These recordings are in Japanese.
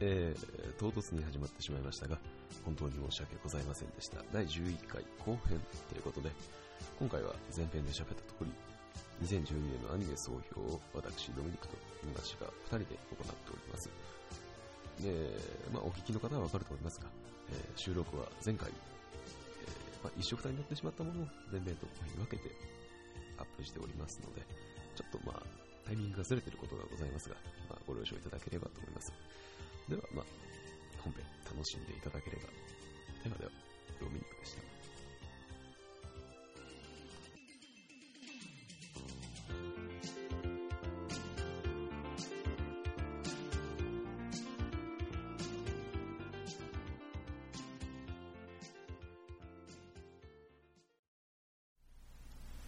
えー、唐突に始まってしまいましたが、本当に申し訳ございませんでした。第11回後編ということで、今回は前編で喋った通り、2012年のアニメ総評を私、ドミニクと昔が2人で行っております。で、まあ、お聞きの方はわかると思いますが、えー収録は前回、えーまあ、一緒くたになってしまったものを全々と分けてアップしておりますので、ちょっとまあ、タイミングがずれてることがございますが、まあ、ご了承いただければと思います。では、まあ、本編楽しんでいただければ。ではでは、ドミニクでした。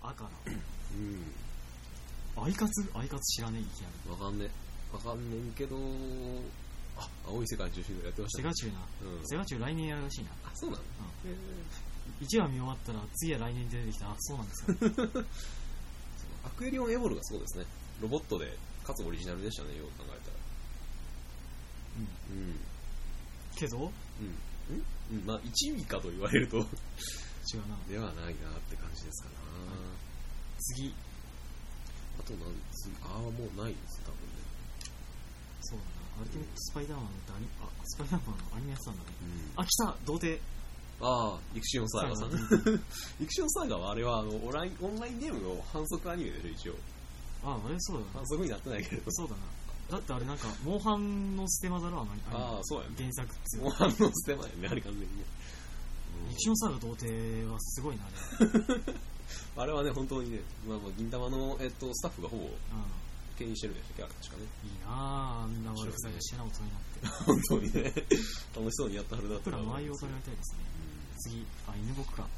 赤な。うん。アイカツ？アイカツ知らねえ、いきなり。わかんねわかんねんけど、あ、青い世界中心でやってましたね。セガチュウな。うん。セガチュウ来年やるらしいな。あ、そうなの？うん。へ1話見終わったら次は来年出てきた。あ、そうなんですよ。アクエリオンエボルがそうですね。ロボットで、かつオリジナルでしたね、よく考えたら。うん。うん。けど、うん。んうん、まあ、一味かと言われると、違うな。ではないなって感じですかな。次、あと何次、ああ、もうないです、多分ね。アルティメットスパイダーマンってアニ、あ、スパイダーマンのアニメやってたんだね。うん。あ、来た童貞。ああ、イクシオンサーガさん。サ イクシオンサーガはあれはあのオンラインオンラインゲームの反則アニメでしょ、一応。あ、あれそうだな反。則になってないけれど。そうだな。だってあれなんか、モンハンのステマだろ、あのああ、そうやね。原作っつうもう反応捨てないよね、あれ完全にね。ミクションサーガ童貞はすごいな、あれ。あれはね、本当にね、まあ、まあ銀玉の、えっと、スタッフがほぼう牽引してるんでしたっけ、確かね。ん。いいなああんな悪ふざけしてな大人になって。本当にね、楽しそうにやったはずだった僕らもああいう大人になりたいですね。次、あ、犬僕か。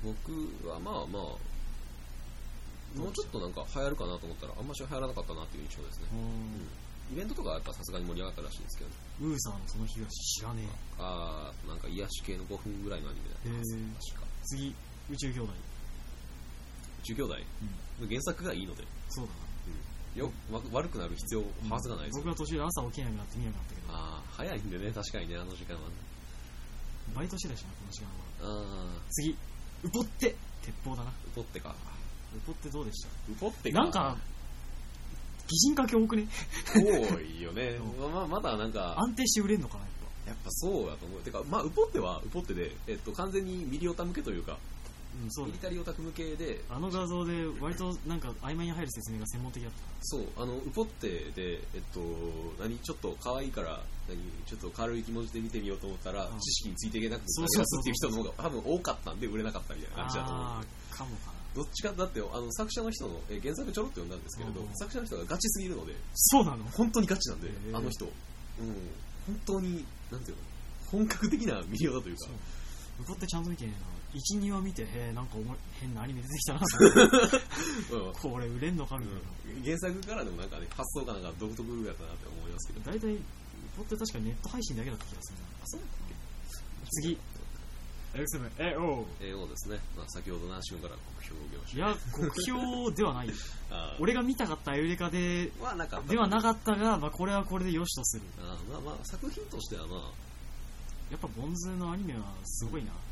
僕はまあまあ、もうちょっとなんか流行るかなと思ったら、あんまし流行らなかったなっていう印象ですね。イベントとかはやっぱさすがに盛り上がったらしいんですけど、ウーサーのその東知らねあー、なんか癒し系の5分ぐらいのアニメだったはずへー確か。え。次、宇宙兄弟。宇宙兄弟うん。原作がいいので、そうだな。よわ悪くなる必要はずがないですよ。僕は途中で朝起きなくなって見なくなったけど、あー、早いんでね、確かにね、あの時間はね。バイトしてたしな、この時間は。あ次、ウポって鉄砲だな。ー、ウポってか。ウポってどうでした？ウポってか。なんか、擬人化け多くね多いよね う。まあ、まだなんか、安定して売れんのかな、やっぱ。やっぱそうだと思う。てか、まあ、ウポっては、ウポってで、えっと、完全にミリオタ向けというか、うん、そうねミリタリーオタク向けで、あの画像で割となんか曖昧に入る説明が専門的だった。そう、あの、ウポってで、えっと、何、ちょっと可愛いから、何、ちょっと軽い気持ちで見てみようと思ったら、知識についていけなくて、そうそうそうっていう人の方が多分多かったんで売れなかったみたいな感じだと思う。あー、かもかな。どっちか、だって、あの、作者の人の、え原作ちょろっと読んだんですけれど、作者の人がガチすぎるので、そうなの本当にガチなんで、あの人。うん。本当に、なんていうの、本格的なミリオだというかそう。ウポってちゃんと見てねえな。1、2話見て、へえ、なんかおも変なアニメ出てきたな これ売れんのかみたいな。原作からでもなんかね、発想がなんか独特やったなって思いますけど。大体、ウポって確かネット配信だけだった気がするな。あ、そう次。X7、え、おう。AO ですね。まあ、先ほどな、シュンから国評を見ましいや、酷評ではない 俺が見たかったエウレカで、はなかった。ではなかったが、まあこれはこれで良しとする。あーまあまあ、作品としてはまあ、やっぱボンズのアニメはすごいな。どの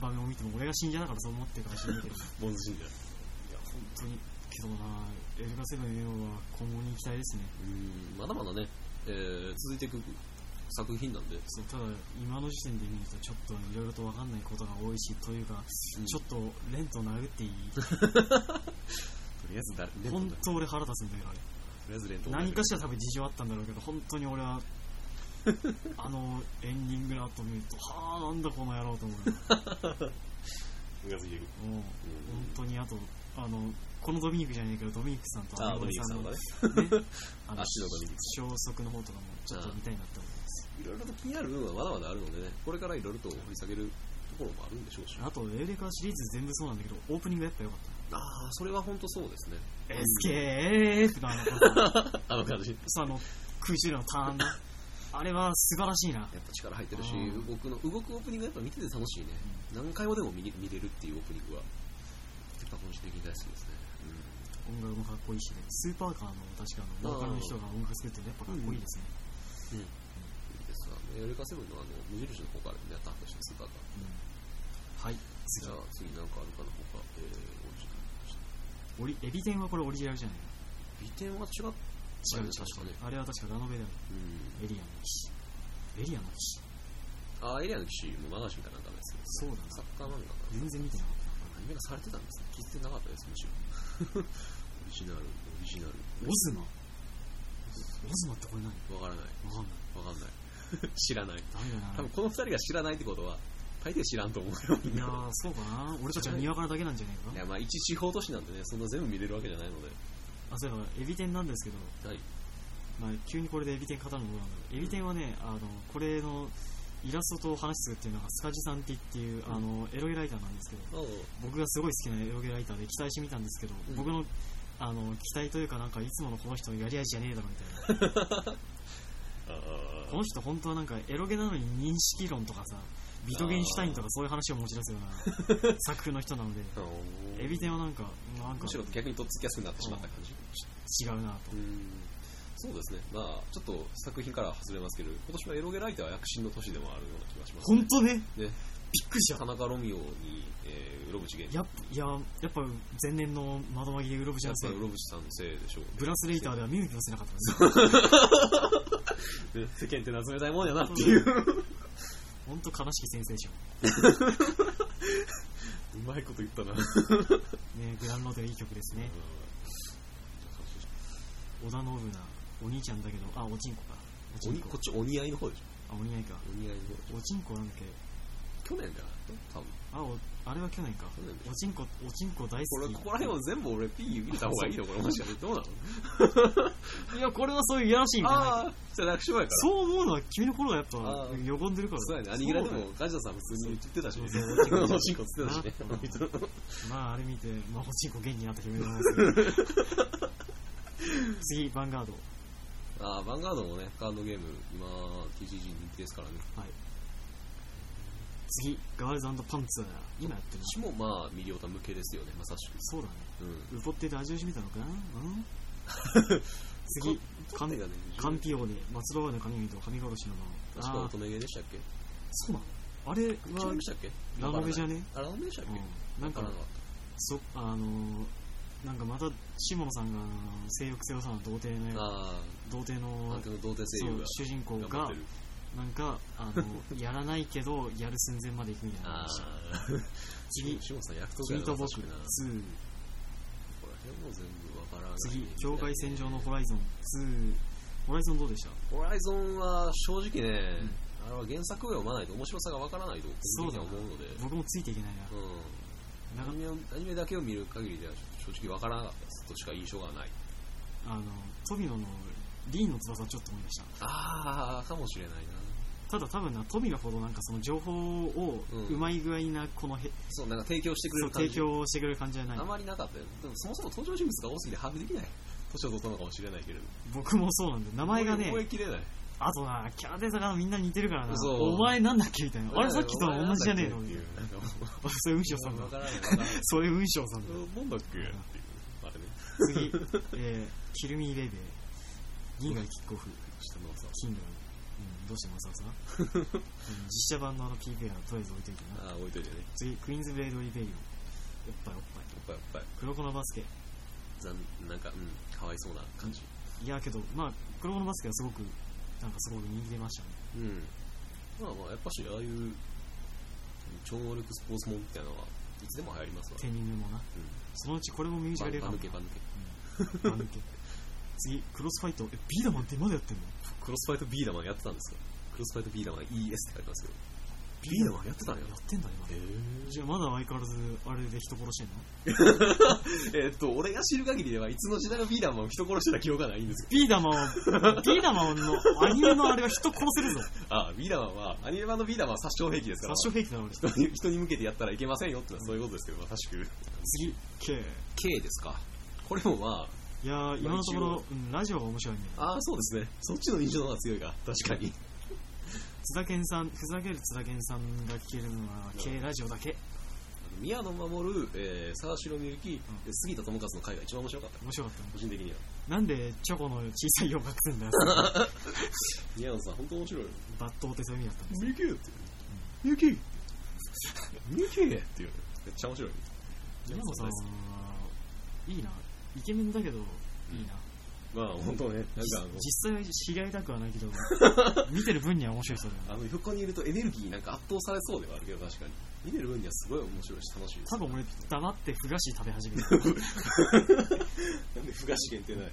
場面を見ても俺が死んじゃだからそう思ってるかもしれないけど。いや、ボンズ信者。本当に。けどな、エルガセブン AO は今後に期待ですね。うん、まだまだね、えー、続いていく作品なんで、そうただ、今の時点で見るとちょっといろいろと分かんないことが多いし、というか、うんちょっとレント殴っていい？とりあえず誰、本だ当俺腹立つんだけど、あれ。とりあえずレント何かしら多分事情あったんだろうけど、本当に俺は、あのエンディングの後見ると、はあ、なんだこの野郎と思うよ。ムカついてくる。もう本当にあと、あの、このドミニクじゃねえけど、ドミニクさんとあアメミニクさんのがね。ね、あの足のドミニク消息の方とかもちょっと見たいなって思います。いろいろと気になる部分はまだまだあるのでね、これからいろいろと掘り下げるところもあるんでしょうし。あと、エウレカシリーズ全部そうなんだけど、オープニングやっぱ良かっああ、それは本当そうですね。た。SKF のあの、あの感じ。そうあの、空中でのターンの、あれは素晴らしいな。やっぱ力入ってるしうん、僕の動くオープニングやっぱ見てて楽しいね。何回もでも見見れるっていうオープニングは、やっぱ個人的に大好きですね。音楽もかっこいいし、スーパーカーの確かあのボーカルの人が音楽作ってるのやっぱかっこいいですね。いいですわ。エレカセブンのあの、無印の方からやった話です、スーパーカー。うんはい、次じゃあ、次なんかあるかな、他。えー、オリジナルエビ天はこれオリジナルじゃない美点は違っ違う違う確かねあれは確かラノベだよ。うん。エリアの騎士。エリアの騎士。あ、エリアの騎士も流しみたいなんですけど、そうだなサッカー漫画かな。全然見てなかっアニメがされてたんですね。聞いてなかったです、むしろ。オリジナル、オリジナル。た。オズマ？オズマってこれ何？わからない。わかんない。わかんない。知らない。多分この二人が知らないってことは、大抵知らんと思うよ。いやー、そうかな。俺たちはにわかなだけなんじゃないかな。いや、まあ一地方都市なんでね、そんな全部見れるわけじゃないので。あ、そういえば、エビ天なんですけど、はい。まあ、急にこれでエビ天語るのなんだろう。エビ天はね、あの、これのイラストと話するっていうのがスカジさんってっていう、あの、エロゲライターなんですけど、僕がすごい好きなエロゲライターで期待してみたんですけど、うん僕の、あの、期待というかなんかいつものこの人のやり味じゃねえだろみたいな。あこの人本当はなんかエロゲなのに認識論とかさ、ビトゲンシュタインとかそういう話を持ち出すような作風の人なので、ーエビ天はなんか、なんかむしろ逆にとっつきやすくなってしまった感じ。違うなと。うんそうですね。まあ、ちょっと作品からは外れますけど、今年はエロゲライター躍進の年でもあるような気がします、本当ね？ね。びっくりした田。中ロミオに、えー、うろぶち源。やっぱ、いや、やっぱ前年の窓紛れウロブジャンセやっぱりうろぶちさんのせいでしょう。ブラスレイターでは見向きもせなかったです。ね世間ってのは冷たいもんやなっていう。本当悲しきセンセーショうまいこと言ったな。ン。ね、グランロードいい曲ですね。織田信長、お兄ちゃんだけど、あ、おちんこか。おちんここっ。ちお似合いの方でしあ、お似合いか。ょ。お似合いの方。おちんこなんだっけ去年だよ。多分。あ、おあれは去年か。おちんこ、おちんこ大これ、好き。ここら辺を全部俺 P 見た方がいいのこれもしかしてどうなの？いや、これはそういういやらしいみたいな。ああ、じゃあ楽勝やから。そう思うのは君の頃がやっぱよごんでるからそうやね。アニギラでもガジャさん普通に言ってたしね。おちんこっつってたしね。まああれ見て、まあ、おちんこ元気になった気分になりますけど 次、ヴァンガード。ああ、ヴァンガードもね、カードゲーム、今、TCG 人気ですからね。はい。次、ガールズパンツァー。今やってる私もまあ、ミリオタ向けですよね、まさしく。そうだね。うん。ウポってて味を占めたのかな？うん？次、カンがね、カンピオーネ、松葉の神々と神殺しの確か乙女ゲーでしたっけ？そうなのあれ違は、いましたっけ？ラノベじゃね？あ、ラノベでしたっけ？うん、なんかそ、あのー、なんかまた、下野さんが性欲強さな童貞の童貞あ、の童貞声優が。そう主人公が。なんかあの やらないけどやる寸前まで行くみたいなあ話。あ、次シモンさん、役とヒートボック優しくな。こ2こら辺も全部わからない。次境界線上のホライゾン2ホライゾンどうでした？ホライゾンは正直ね、あれは原作を読まないと面白さがわからないと思うので、僕もついていけないな。うん、アニメをアニメだけを見る限りでは正直わからなかったですとしか印象がない。あのトミノのリーンの翼ちょっと思い出したああ、かもしれないな。ただ多分なトミノほどなんかその情報をうまい具合なこのへ、そう、なんか提供してくれる感じ。提供してくれる感じじゃないあまりなかったよ。でもそもそも登場人物が多すぎて把握できない。年を取ったのかもしれないけれど。僕もそうなんだよ名前がね覚えきれない。あとなキャラデザがみんな似てるからなそうお前なんだっけみたいなあれさっきと同じじゃねえの？って いう。なそれ雲章さんだ。それ雲章さんだなんだっけっていう。あれね。次、えー、キルミーベイベー銀河キックオフ下のさ。キングダム、うん、どうしてもささ、うん実写版のあの PV はとりあえず置いといてなああ、置いといてね。次クイーンズブレードリベリオンおっぱいおっぱいやっぱやっぱり。黒子のバスケ残なんか、うん、かわいそうな感じ。いやけどまあ黒子のバスケはすごくなんかすごく人気出ましたねうん。まあまあ、やっぱし、ああいう、超能力スポーツもんみたいなのは、いつでも流行りますわ。テニムもなうん。そのうちこれもミュージカル映画バ抜け、バ抜け。うんバ抜け 次クロスファイトえビーダマンってまだやってんの？クロスファイトビーダマンやってたんですかクロスファイトビーダマン ES って書いてますけど。ビーダマンやってたんややってんだ今へじゃあまだ相変わらずあれで人殺してんの？えーっと、俺が知る限りでは、いつの時代のビーダマンを人殺してた記憶がないんですよ。ビーダマンは、ビーダマンのアニメのあれは人殺せるぞ。あ、ビーダマンは、アニメ版のビーダマンは殺傷兵器ですから。殺傷兵器だな、俺。人に人に向けてやったらいけませんよってのはそういうことですけど、まさしく。次、K。K ですか。これもまあ、いやー、今のところ、うん、ラジオが面白いんだよ。ああ、そうですね。そっちの印象の方が強いか。確かに。津田健さん、ふざける津田健さんが聞けるのは K ラジオだけ。宮野真守、えー、沢城みゆき、杉田智和の回が一番面白かった。面白かったね個人的には。なんでチョコの小さいよを隠すんだよ宮野さん、本当面白いよ。抜刀ってそういう意味だったんですみゆきって。みゆきみゆきっていう。めっちゃ面白い。宮野さんはいいなイケメンだけどいいな、まあ 本当ね、なんかあの、実際は知り合いたくはないけど 見てる分には面白い人だよあの横にいるとエネルギーなんか圧倒されそうではあるけど確かに。見てる分にはすごい面白いし楽しいです。多分俺黙ってふ菓子食べ始める。なんでふ菓子限定なんや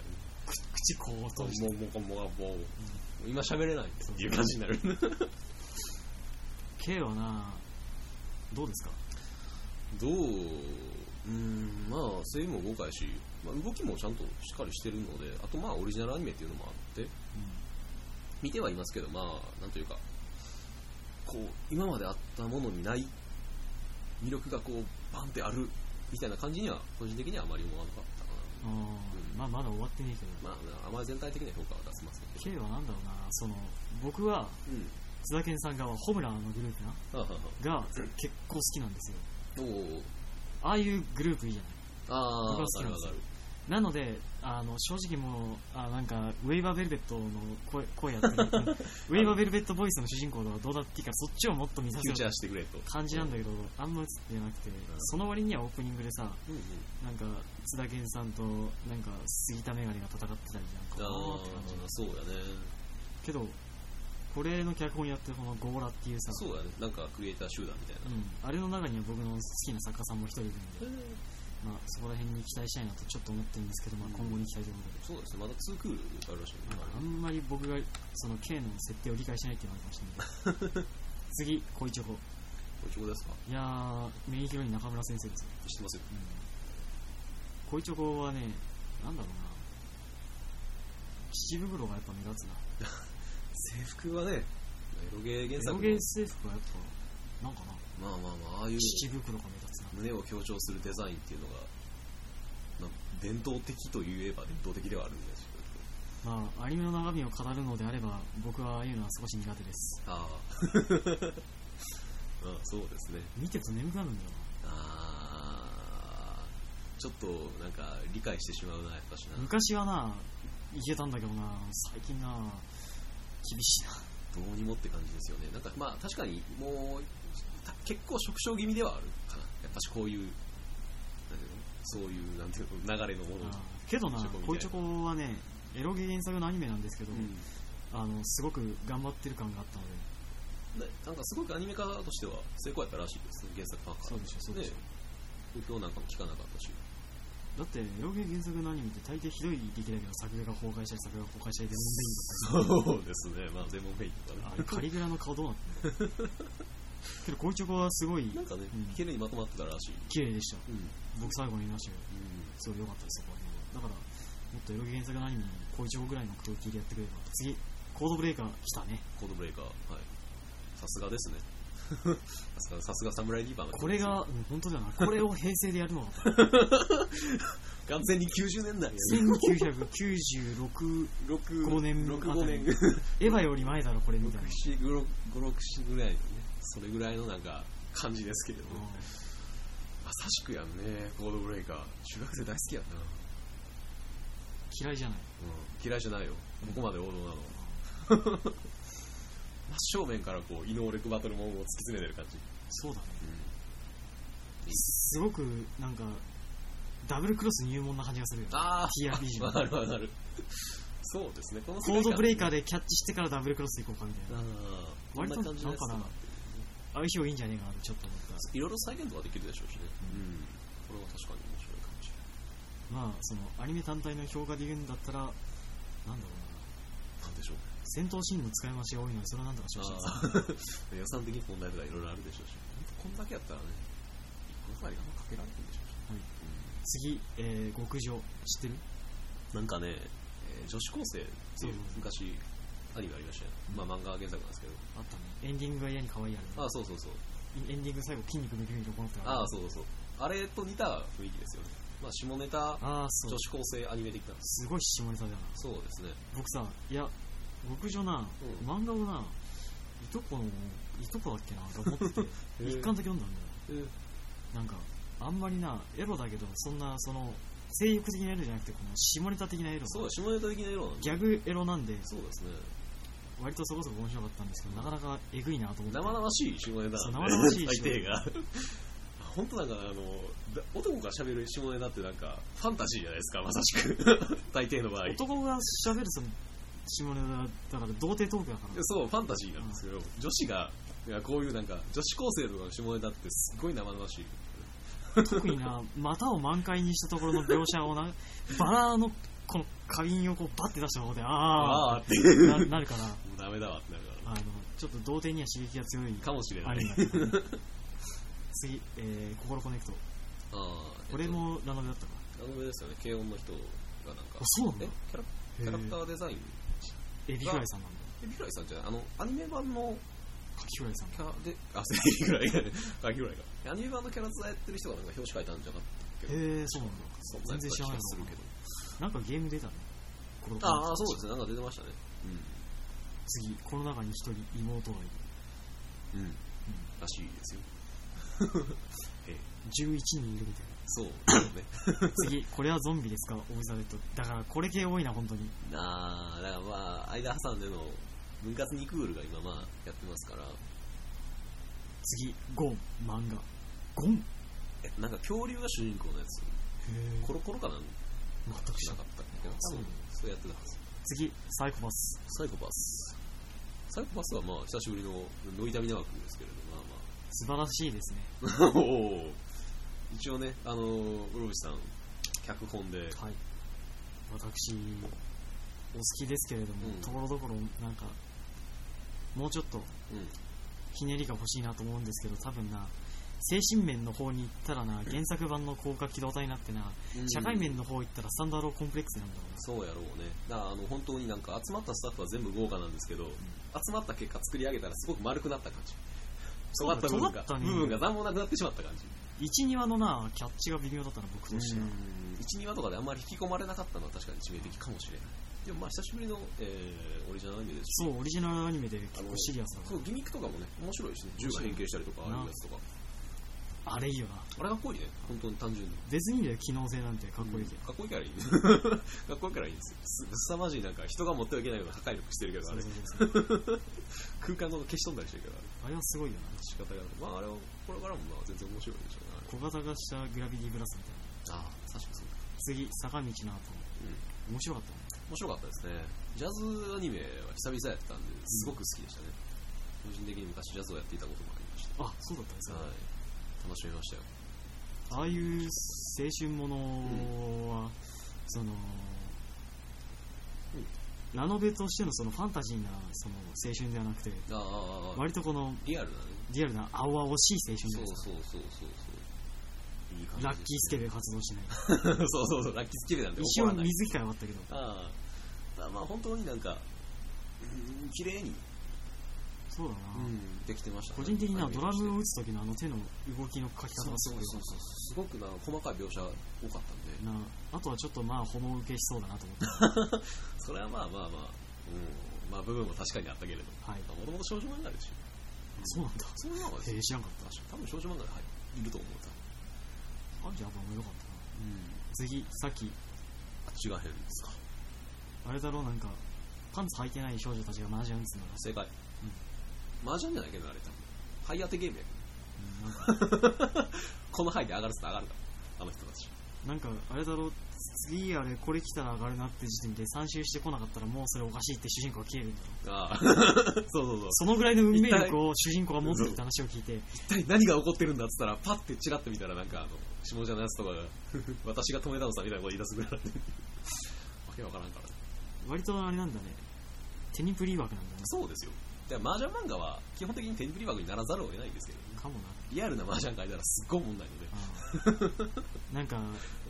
口こう閉じて。もうもうもうもうもう今喋れないっていう感じになる。K はなどうですか？どう？うーん。まあ声優も豪快やし、まあ、動きもちゃんとしっかりしてるのであとまあオリジナルアニメっていうのもあって見てはいますけどまあなんというかこう今まであったものにない魅力がこうバンってあるみたいな感じには個人的にはあまり思わなかったかなあーまあまだ終わってねえけど、まあ、あまり全体的な評価は出せませんけ K はなんだろうなその僕はど。うん。津田健さんがホムラーのグループなが結構好きなんですよお。ああいうグループいいじゃないああ、僕はわ好きなんですよ。なのであの正直もうあなんかウェイバーベルベットの声声やってる ウェイバーベルベットボイスの主人公がどうだっていいからそっちをもっと見させようーしてくれと。感じなんだけどあんま映ってなくてその割にはオープニングでさうんうん。なんか津田健さんとなんか杉田メガネが戦ってたりなんかあって感じあ、そうやね。けどこれの脚本やってるこのゴーラっていうさそうやね。なんかクリエイター集団みたいな。うん、あれの中には僕の好きな作家さんも一人いるんで、まあ、そこら辺に期待したいなとちょっと思ってるんですけど、まあ、今後に期待ということで、そうですね。まだ2クールあるらしいね。あんまり僕がその K の設定を理解しないっていうのがあるかもしれない 次恋チョコこ。れちょうですか？いやーメインヒロイン中村先生ですよ、知ってますよ。うん、恋チョコはねなんだろうな。七袋がやっぱ目立つな。制服はね、エロゲー原エ作の。ロゲー制服がやっぱなんかなまあまあまあ、ああいう七袋が目立つな胸を強調するデザインっていうのが、まあ、伝統的といえば伝統的ではあるんですけど。まあアニメの中身を語るのであれば僕はああいうのは少し苦手ですああ。まあ、そうですね。見てると眠くなるんだよなああ。ちょっと、なんか、理解してしまうな、やっぱしな。昔はないけたんだけどな最近な厳しいなどうにもって感じですよね。なんか、まあ、確かに、もう、た結構縮小気味ではあるかな。やっぱしこういう、そういう、なんていうの、流れのもの。けどな恋チョコはねエロゲ原作のアニメなんですけど、うん。あのすごく頑張ってる感があったので。でなんかすごくアニメ化としては成功やったらしいですね、原作ファンから。そうでしょそうでしょ不評なんかも聞かなかったし。だってエロゲ原作のアニメって大抵ひどい出来だけど作画が崩壊したり作画が崩壊したりで問 そうですね、まあ、全問メインとかね。カリグラの顔どうなってんの けど恋チョコはすごいなんかねうん、綺麗にまとまってたらしい。綺麗でしたうん。僕最後に見ましたよすごい良かったですよこの辺はだからもっとエロゲ原作のアニメに恋チョコぐらいのクオリティでやってくれば次コードブレイカー来たねコードブレイカー、はい。さすがですね。さすが、さすがサムライリーバーのこれが、うん本当だよな。これを平成でやるのかと。完全に90年代やね。1996 6 5年6、5年。エヴァより前だろ、これみたいな。6、5、6、7ぐらいのね、それぐらいのなんか感じですけれども、まさしくやんね、コードブレイカー。中学生大好きやんな。嫌いじゃない。うん、嫌いじゃないよ。ここまで王道なのは。真正面からこう、異能力バトルモンを突き詰めてる感じ。そうだね。うん。すごく、なんか、ダブルクロス入門な感じがするよね。あティアビジョンわかるわかる。そうですね、このコードブレイカーで。でキャッチしてからダブルクロスでいこうかみたいな。ああ、割となんかな相性いいんじゃねえかなってちょっと思った。いろいろ再現とかできるでしょうしね。うん。これは確かに面白いかもしれない。まあ、その、アニメ単体の評価で言うんだったら、なんだろうな。なんでしょう。戦闘シーンの使い回しが多いので、それはなんとかしてほしいです。あ ー予算的に問題とかいろいろあるでしょうし。こんだけやったらね、一個ありがかけられてるでしょうし。はい次、えー、極上。知ってる？なんかね、えー女子高生っていう昔アニメありましたよ、まあ漫画原作なんですけど。あったね。エンディングが嫌に可愛いあれ。ああそうそうそう。エンディング最後筋肉ムキムキのこのってああそうそうそう。あれと似た雰囲気ですよね。まあ下ネタああそう。女子高生アニメ的な。すごい下ネタだよなそうですね。僕さいや極上な、うん。漫画をないとこのいとこだっけなと思ってて 一巻だけ読んだんだよ。えなんかあんまりなエロだけどそんなその性欲的なエロじゃなくてこの下ネタ的なエロ。そうだ、下ネタ的な色なんで。ギャグエロなんで。そうですね。割とそこそこ面白かったんですけどなかなかえぐいなと思って生々しい下ネタ。生々しい下大抵が。本当なんかあの、だ男が喋る下ネタってなんか、ファンタジーじゃないですか、まさしく。大抵の場合。男が喋るその下ネタだから童貞トークだからそう、ファンタジーなんですけど、女子が、いやこういうなんか、女子高生とかの下ネタってすっごい生々しい。特にな股を満開にしたところの描写をなバラのこの花瓶をこうバッて出した方であああーって。あななるからもうダメだわってなるかあのちょっと童貞には刺激が強い。ら。かもしれない。次、えー、心コネクト。ああ、これもラノベだったか。ラノベですよね、軽音の人がなんかあ。そうなんだえキャラキャラクターデザイン？エビフライさんなんだ。エビフライさんじゃない。あの、アニメ版のカキフライさん。キャラで、あ、エビフライ。が、あ、か。アニメ版のキャラクターやってる人がなんか表紙書いたんじゃなかったっけへえそうなんだ。そんなやつ全然知らないするけど。なんかゲーム出たね。ああ、そうですね、なんか出てましたね。次この中に一人妹がいる。うん。うん。らしいですよ。11人いるみたいそう。ね。な 次これはゾンビですか？オブザレット。だからこれ系多いな本当に。なあ、だからまあ、間挟んでの分割2クールが今まあやってますから、次ゴン。漫画。ゴン。え、なんか恐竜が主人公のやつ、へえ。コロコロかなん全くしなかったそううん、そうやってた。はず。次サイコパス。サイコパス。サイコパスはまあ、久しぶりのノイタミナ枠ですけれど、まあまあ、素晴らしいですね。一応ね、あのー、室伏さん、脚本で、はい。私お好きですけれども、うん。ところどころなんかもうちょっとうん、ひねりが欲しいなと思うんですけど多分な精神面の方に行ったらな原作版の高架機動隊になってな、社会面の方行ったらスタンダードコンプレックスなんだろうなそうやろうね。だからあの本当になんか集まったスタッフは全部豪華なんですけど、集まった結果作り上げたらすごく丸くなった感じ。尖った部分が、尖ったね部分が何もなくなってしまった感じ。12話のなキャッチが微妙だったな僕としては1、2話とかであんまり引き込まれなかったのは確かに致命的かもしれない。でもまあ久しぶりの、えー、オリジナルアニメですし、そうオリジナルアニメで結構シリアスだそうギミックとかもね、面白いしね、銃が変形したりとか、ああいうやつとか。あれいいよな。あれかっこいいね、本当に単純に。別にいいんだよ機能性なんて。かっこいいけど、かっこいいからいい。かっこいいからいいんですよ。すすさまじいなんか人が持ってはいけないような破壊力してるけど、あれ。空間ごと消し飛んだりしてるけど、あれ。はすごいよな。仕方がまああれはこれからもまあ全然面白いでしょうね小型化したグラビティブラスみたいな。ああ確かにそう。次坂道の後。うん。面白かったね。面白かったですね。ジャズアニメは久々やったんですごく好きでしたね、個人的に昔ジャズをやっていたこともありました。あそうだったんですね、はい楽しみましたよ。ああいう青春ものは、その、ラノベとしてのそのファンタジーなその青春ではなくて割とこのリアルなね。リアルな青々しい青春じゃそうないですか。そうそうそうそういい感じラッキースケベ活動しない。そうそうそうラッキースケベなんて一応怒らない。水着会はあったけど。ああ。まあ本当になんかうん綺麗に、そうだな、うん、できてましたね。個人的にはドラムをを打つ時のあの手の動きの書き方がすごい良かっそうすごくな細かい描写多かったんで。たなあとはちょっとまあホモ受けしそうだなと思って。それはまあまあまあ、うん、まあ部分も確かにあったけれどはい。もともと少女漫画ですよ。そうなんだ。そういうのはへえ知らんかった。多分少女漫画で入ると思う。あじゃあやっぱ良かったな。うん。次さっき。違う変ですか。あれだろうなんかパンツ履いてない少女たちが麻雀打つの。が正解、麻雀じゃないけどあれ多分。ハイ当てゲームや。うん。なんこの範囲で上がるっつったら上がるからあの人たち。なんかあれだろう。次あれこれ来たら上がるなって時点で3周してこなかったらもうそれおかしいって主人公が消えるんだああ そうそうそう。そのぐらいの運命力を主人公が持ってるって話を聞いて。一体何が起こってるんだっつったらパッてチラッと見たらなんかあの下じゃのやつとかが私が止めたのさみたいなこと言い出すぐらいわけわからんから。割とあれなんだね。手にプリ枠なんだね。そうですよで麻雀漫画は基本的に手に振り枠にならざるを得ないんですけどかもな。リアルな麻雀書いたらすっごい問題ので。なんか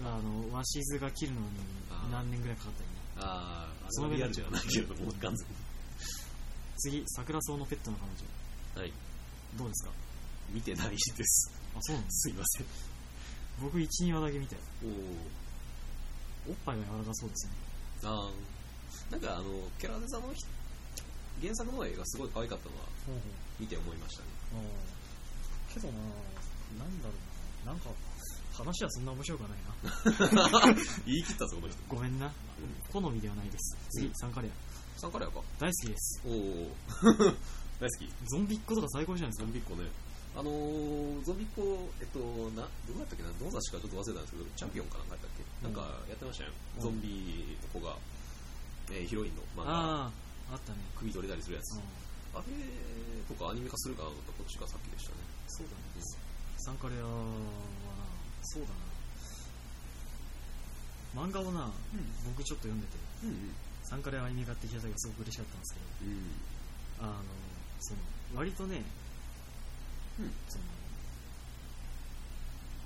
あの鷲津が切るのに何年ぐらいかかったりね。ああそのリアルじゃないけれども完全次桜草のペットの彼女にはい。どうですか？見てないです。あそうなんですすいません。僕12話だけ見たよ。おおっぱいが柔らかそうですね。おああなんかあのケラデザのひ原作の絵がすごい可愛かったのは見て思いましたね。けどななんだろうな。なんか話はそんな面白くはないな。言い切ったぞ、この人。ごめんな。好みではないです。次、うん。サンカレア。サンカレアか。大好きです。おお 大好き。ゾンビっ子とか最高じゃないですか。ゾンビっ子ね。あのー、ゾンビっ子、えっと、な、どうやったっけな、どの雑誌かちょっと忘れたんですけど、チャンピオンかなんかやったっけ、うんなん。かやってましたよ。うんゾンビの子が、えーヒロインの漫画、あああったね首取れたりするやつ。うんあれとかアニメ化するかなと思ったらこっちが先でしたね。そうだねサンカレアはなそうだな漫画をな僕ちょっと読んでてうんうん。サンカレアアニメ化って聞いた時すごく嬉しかったんですけどうん。あのその割とね、うんその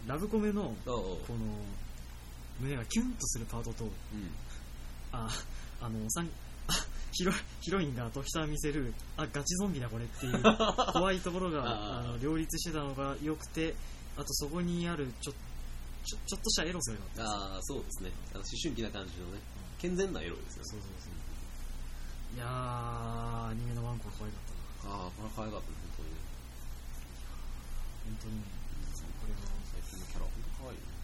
ラブコメのああ、この胸がキュンとするパートとうん。ああのさんあヒロヒロインが時たま見せるあガチゾンビだこれっていう 怖いところがあの両立してたのが良くてあとそこにあるちょちょちょっとしたエロさがあったああ、そうですね。あの思春期な感じのね、健全なエロですよね。そうそうそういやーアニメのワンコは可愛かったなああ、これ可愛かったね、本当にね。本当にこれは最近のキャラ、本当可愛いね。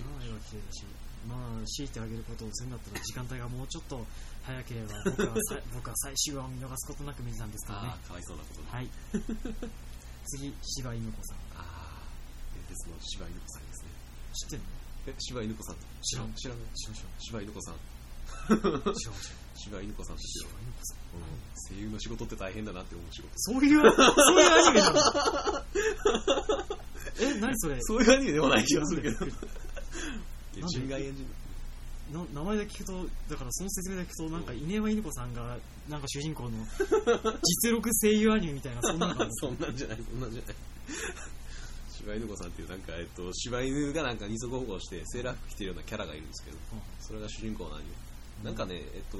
まあ絵は綺麗だしまあ強いてあげることをするんだったら時間帯がもうちょっと早ければ僕はさ 僕は最終話を見逃すことなく見てたんですからね。ああ、かわいそうなことだ。はい。次柴犬子さん。ああ、伝説の柴犬子さんですね。知ってんの？え、柴犬子さん。知らん。知らない。知らん。知柴犬子さん。知らん。知らん。柴犬子さんですよ。柴犬子さん。声優の仕事って大変だなって思う仕事。そうい。うそういうアニメなの え何それ？そういうアニメではない気がするけど。いやなんで人外エンジンな名前だけ聞くとだからその説明だけ聞くとなんか稲山犬子さんがなんか主人公の実力声優アニメみたいなそんなの そんなんじゃない、そんなんじゃない。柴犬子さんっていう、なんか、えっと、柴犬がなんか二足歩行して、セーラー服着てるようなキャラがいるんですけど、それが主人公のアニメ。なんかね、えっと、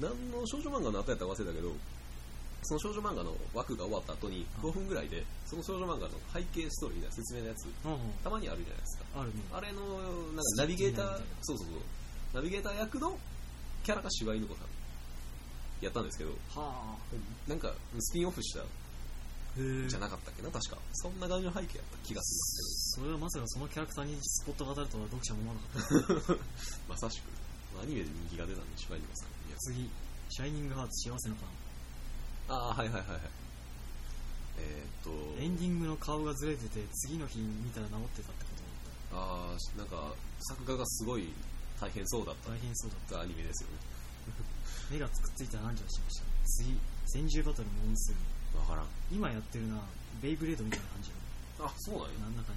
何の少女漫画の後やったか忘れたけど、その少女漫画の枠が終わった後に5分ぐらいで、その少女漫画の背景ストーリーみたいな説明のやつ、うんうん。たまにあるじゃないですか。あるね。あれの、なんかナビゲーターそうそうそう、ナビゲーター役のキャラが柴犬子さん。やったんですけど、はなんかスピンオフしたじゃなかったっけな、確か。そんな感じの背景やった気がすそれはまさかそのキャラクターにスポットが当たるとは読者も思わなかった。まさしく、アニメで人気が出たんで、柴犬子さん。いや次。シャイニングハーツ幸せのパン。ああ、はいはいはいはい。えー、っと、エンディングの顔がずれてて次の日見たら治ってたってことだっああ、なんか、作画がすごい大変そうだった大変そうだったアニメですよね。目がくっついたら涙しました？次戦獣バトルモンスーンわからん。今やってるなベイブレードみたいな感じあ、そうなんや。んな感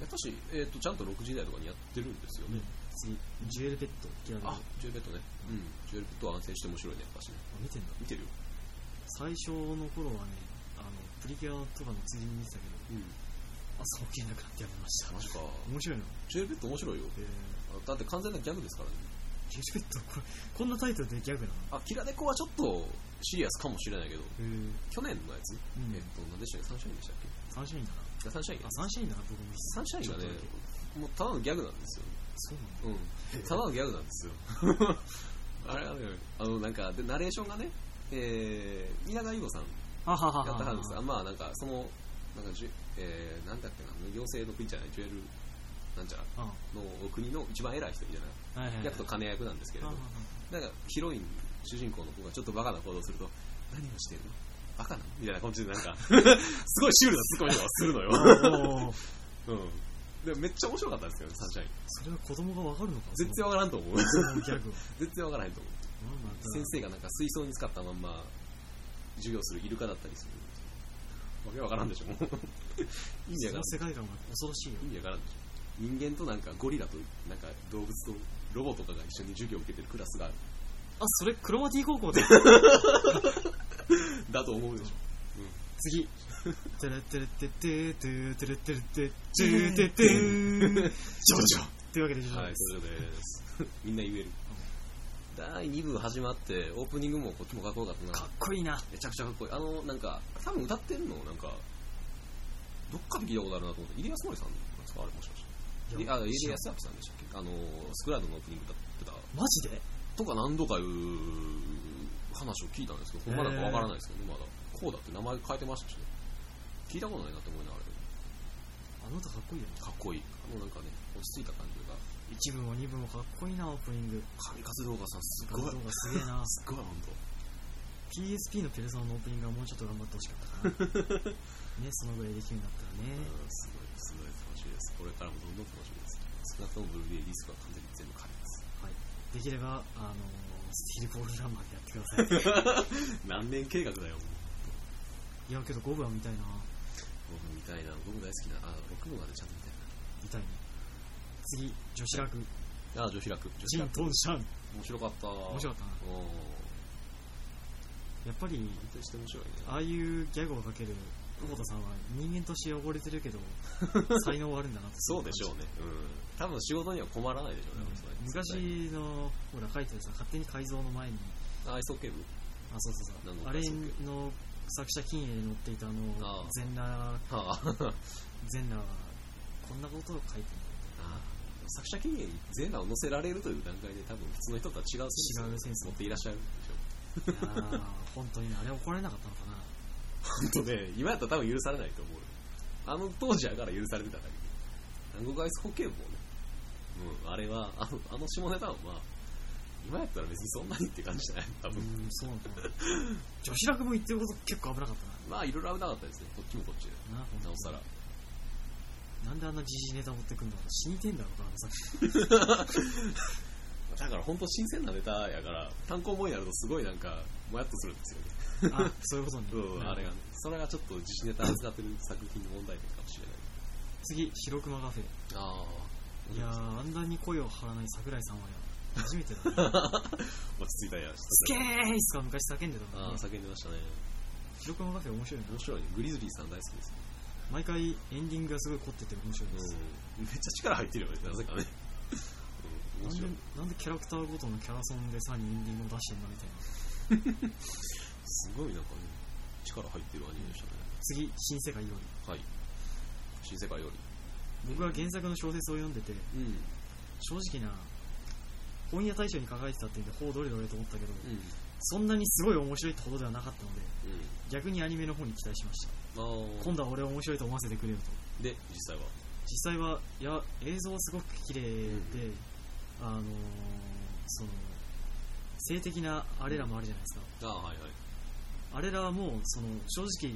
やっぱし、えー、っと、ちゃんと6時台とかにやってるんですよじ、ね。次ジュエルペットギャルあ、ジュエルペットね。うん。ジュエルペットは安静して面白いね、やっぱしね。見てんだ見てるよ。最初の頃はねあのプリキュアとかのついでに見てたけどうん。朝起きれなくなってやめましたマジか。面白いの？ジュエルペット面白いよ。えー、あだって完全なギャグですからね。ジュエルペットこれこんなタイトルでギャグなの？あ、キラネコはちょっとシリアスかもしれないけど、え。ー、去年のやつ、うん。えっと、何でしたっけ？サンシャインでしたっけ？サンシャインだな。あサンシャインあサンシャインだな僕も。サンシャインがねもうただのギャグなんですよ。そうなんだ。うん。ただのギャグなんですよ。あれはね、あの、なんか、で、ナレーションがね、えー、稲川優子さんやったはずです。あまあ、なんか、その、なんかじゅ、えー、なんだっけな、妖精の国じゃない、ジュエル、なんちゃらあの国の一番偉い人みたいなはいはいはい役と金役なんですけれどなんかヒロイン、主人公の子がちょっとバカな行動をすると、何をしてるの？バカなの？みたいな感じでなんか、すごいシュールなツッコミとかするのよ。うん。でもめっちゃ面白かったですよね、サンシャイン。それは子供がわかるのか？絶対わからんと思う。そのギャグは絶対わからへんと思う。なんだ先生がなんか水槽に使ったまんま授業するイルカだったりする。わけわからんでしょ、もう。意味わからん。世界観は恐ろしいよ意味わからんでしょ。人間となんかゴリラとなんか動物とロボとかが一緒に授業を受けてるクラスがある。あそれクロマティ高校で だと思うでしょ。次テレテレテテテテレテレテテテテンジョジョというわけでジョジョはい、ですそれです。みんな言える。第2部始まって、オープニングもこっちもかっこよかったなかっ。こいいなめちゃくちゃかっこいい。あの、なんか、多分歌ってんの、なんか、どっかで聞いたことあるなと思って、入江康則さんなんですか？あれもしかして。いあ、入江康明さんでしたっけ？あの、スクラードのオープニング歌ってた。マジで？とか何度かいう話を聞いたんですけど、ほんまなんかわからないですけどね、まだ。こうだって名前変えてましたしね。聞いたことないなって思いながらあの歌かっこいいよねかっこいい。あのなんかね、落ち着いた感じが。1部も2部もかっこいいなオープニング神活動がさ、す画像ごい。がすげえな すごい、ほんと。PSP のペルソナのオープニングはもうちょっと頑張ってほしかったかな ねそのぐらいできるんだったらねうんすごい、すごい。これからもどんどん楽しみです。少なくともブルーレイディスクは完全に全部借ります。はいできればあのスティールボールランまでやってください 何年計画だよ、もう。いやけど5部は見たいな僕見たいな。僕大好きな。あ、6部までちゃんと見たい見たいね次女子楽な。あ、女子楽。女ジン・子楽。トンシャン面白かった。面白かったなやっぱり安定して面白いね。ああいうギャグをかける久保田さんは人間として汚れてるけど 才能はあるんだなってそうでしょうね。うん。多分仕事には困らないでしょうね、それ昔のほら書いてるさ勝手に改造の前に。あ、アイソーケーブあそうそうそう。あれの作者金英に載っていたあの全裸。はあ。全裸は こんなことを書いてあ作者権限に全裸を載せられるという段階で多分普通の人とは違うセンスを違うセンス。持っていらっしゃるでしょるいやー本当にねあれ怒られなかったのかな本当ね今やったら多分許されないと思うよ。あの当時やから許されてただけで。南国アイスホッケーもね。うんあれはあのあの下ネタはまあ今やったら別にそんなにって感じじゃない？多う分んそうなのかな女子楽も言ってること結構危なかったまあいろいろ危なかったですね。こっちもこっちで。なおさら。なんであんな時事ネタ持ってくんだろう。死にてんだろうかあの作 だから本当新鮮なネタやから単行本になるとすごいなんかもやっとするんですよねあそういうことにうん、あれがね、それがちょっと自信ネタ扱ってる作品の問題点かもしれない。次白熊カフェあいやーあんなに声を張らない桜井さんはや初めてだね 落ち着いたやスケーイスか昔叫んでたのああ、に、叫んでましたね。白熊カフェ面白いな面白いね。グリズリーさん大好きです。毎回エンディングがすごい凝ってて面白いです、うん。めっちゃ力入ってるよね、なぜかね。うん、なんで。なんでキャラクターごとのキャラソンでさらにエンディングを出してんだみたいな すごいなんかね、力入ってるアニメでしたね。次新世界よりはい。新世界より。僕は原作の小説を読んでてうん。正直な本屋大賞に輝いてたっていうんでほうどれどれと思ったけどうん。そんなにすごい面白いってほどではなかったのでうん。逆にアニメの方に期待しました。今度は俺を面白いと思わせてくれるとで、実際は？実際はいや映像はすごく綺麗で、あのーその性的なあれらもあるじゃないですか、ああ、はいはい。あれらはもうその正直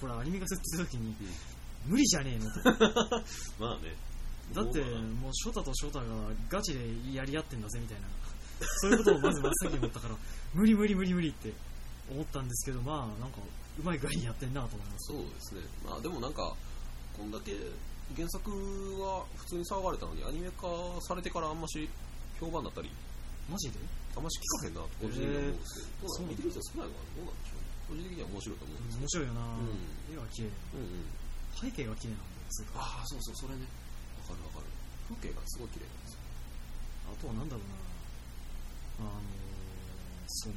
これアニメ化するって時にうん。無理じゃねえのと。まあね。だってもうもうショタとショタがガチでやり合ってんだぜみたいな。そういうことをまず真っ先に思ったから 無理無理無理無理って思ったんですけどまあなんかうまい具合にやってんなと思います。そうですね。まあでもなんか、こんだけ原作は普通に騒がれたのに、アニメ化されてからあんまし評判だったり、マジで？あんまし聞かへんなと個人的には思うんですけど、見てる人少ないのかな？どうなんでしょう？ね。個人的には面白いと思うんです面白いよな、ん絵が綺麗。うんうん。背景が綺麗なんだよああ、そうそう、それね。わかるわかる。風景がすごい綺麗なんですよ。あとはなんだろうな、あのー、その、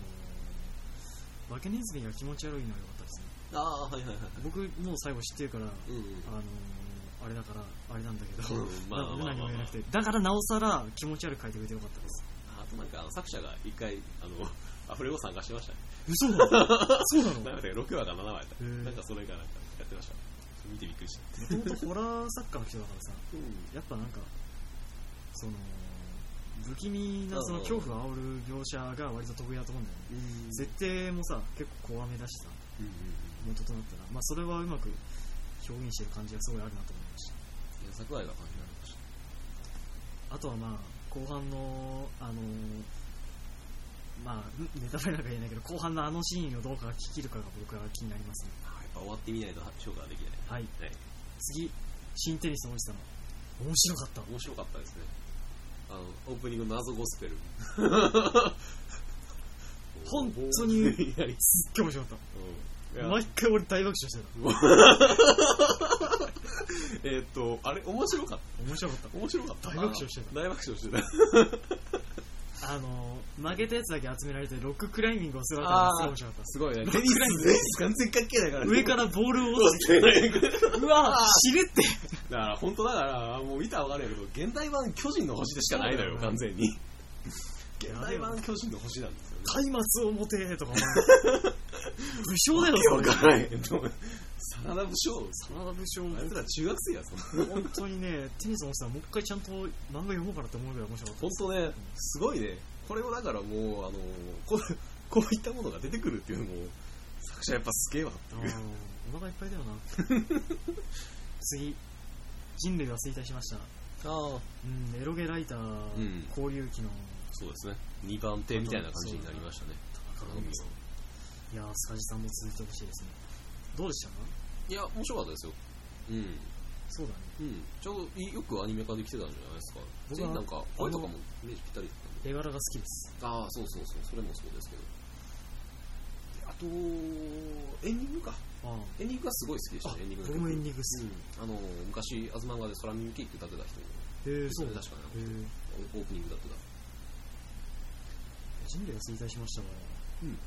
バケネズミが気持ち悪いのは良かったですね。ああ、はいはいはい。僕、もう最後知ってるから、うんうん。あのー、あれだから、あれなんだけど、うんまあ何も言えなくて、だからなおさら気持ち悪く書いてくれてよかったです。あとなんか、あの作者が一回、あの、アフレコ参加してましたね。嘘だそうなの？なんか6話か7話やった。なんかそれがなんかやってました。見てびっくりした。もともとホラー作家の人だからさ、うん。やっぱなんか、その、不気味なその恐怖を煽る描写が割と得意だと思うんだよね。うん設定もさ、結構怖めだしさ、うんうんうん元となったら、まあそれはうまく表現してる感じがすごいあるなと思いました。原作愛が感じられました。あとはまあ、後半の、あのーまあ、んネタバレなんか言えないけど、後半のあのシーンをどうか聞きるかが僕は気になりますね。あやっぱ終わってみないと評価ができない。はい。はい。次、新テニスのおじさん。面白かった。面白かったですね。あの、オープニングの謎ゴスペル。本当にすっげえ面白かっうん毎回俺大爆笑して えーっと、あれ、面白かった。た。面白かった。面白かった。大爆笑してた大爆笑してた。あのー、負けたやつだけ集められて、ロッククライミングをするわけがすごい面白かっすごいね。テニス、クラインテニス完全関係ないからた。上からボールを落落ちてうわ死ぬって。だから、本当だから、もう見たらわかるやけど、現代版巨人の星でしかないのよ、完全に。現代版巨人の星なんですよね。松明 を持てとか、お前武将だよ。わからない。真田武将。真田武将。あいつら中学生やそんな本当にねテニスのさもう一回ちゃんと漫画読もうかなって思うぐらい面白かった。本当ねすごいね。これをだからもうあのこう こういったものが出てくるっていうのも作者やっぱすげえわってお腹いっぱいだよな。次人類は衰退しました。ああうんエロゲライターん。交流機のそうですね。2番手みたいな感じになりましたね。いやースカジさんも続いてほしいですねどうでした？かいや面白かったですよ。うん。そうだね。うん。ちょうどいよくアニメ化できてたんじゃないですか。僕はなんか声とかもイメージぴったりだったんで。絵柄が好きです。ああそうそうそう。それもそうですけど。であとエンディングか。ああ。エンディングがすごい好きでしたねエンディングの曲。僕もエンディング好き。うん、あの昔アズマンガで空耳ケーキ歌ってた人へえ。そうだ確かへにえ。オープニングだってた人類が衰退しましたがうん。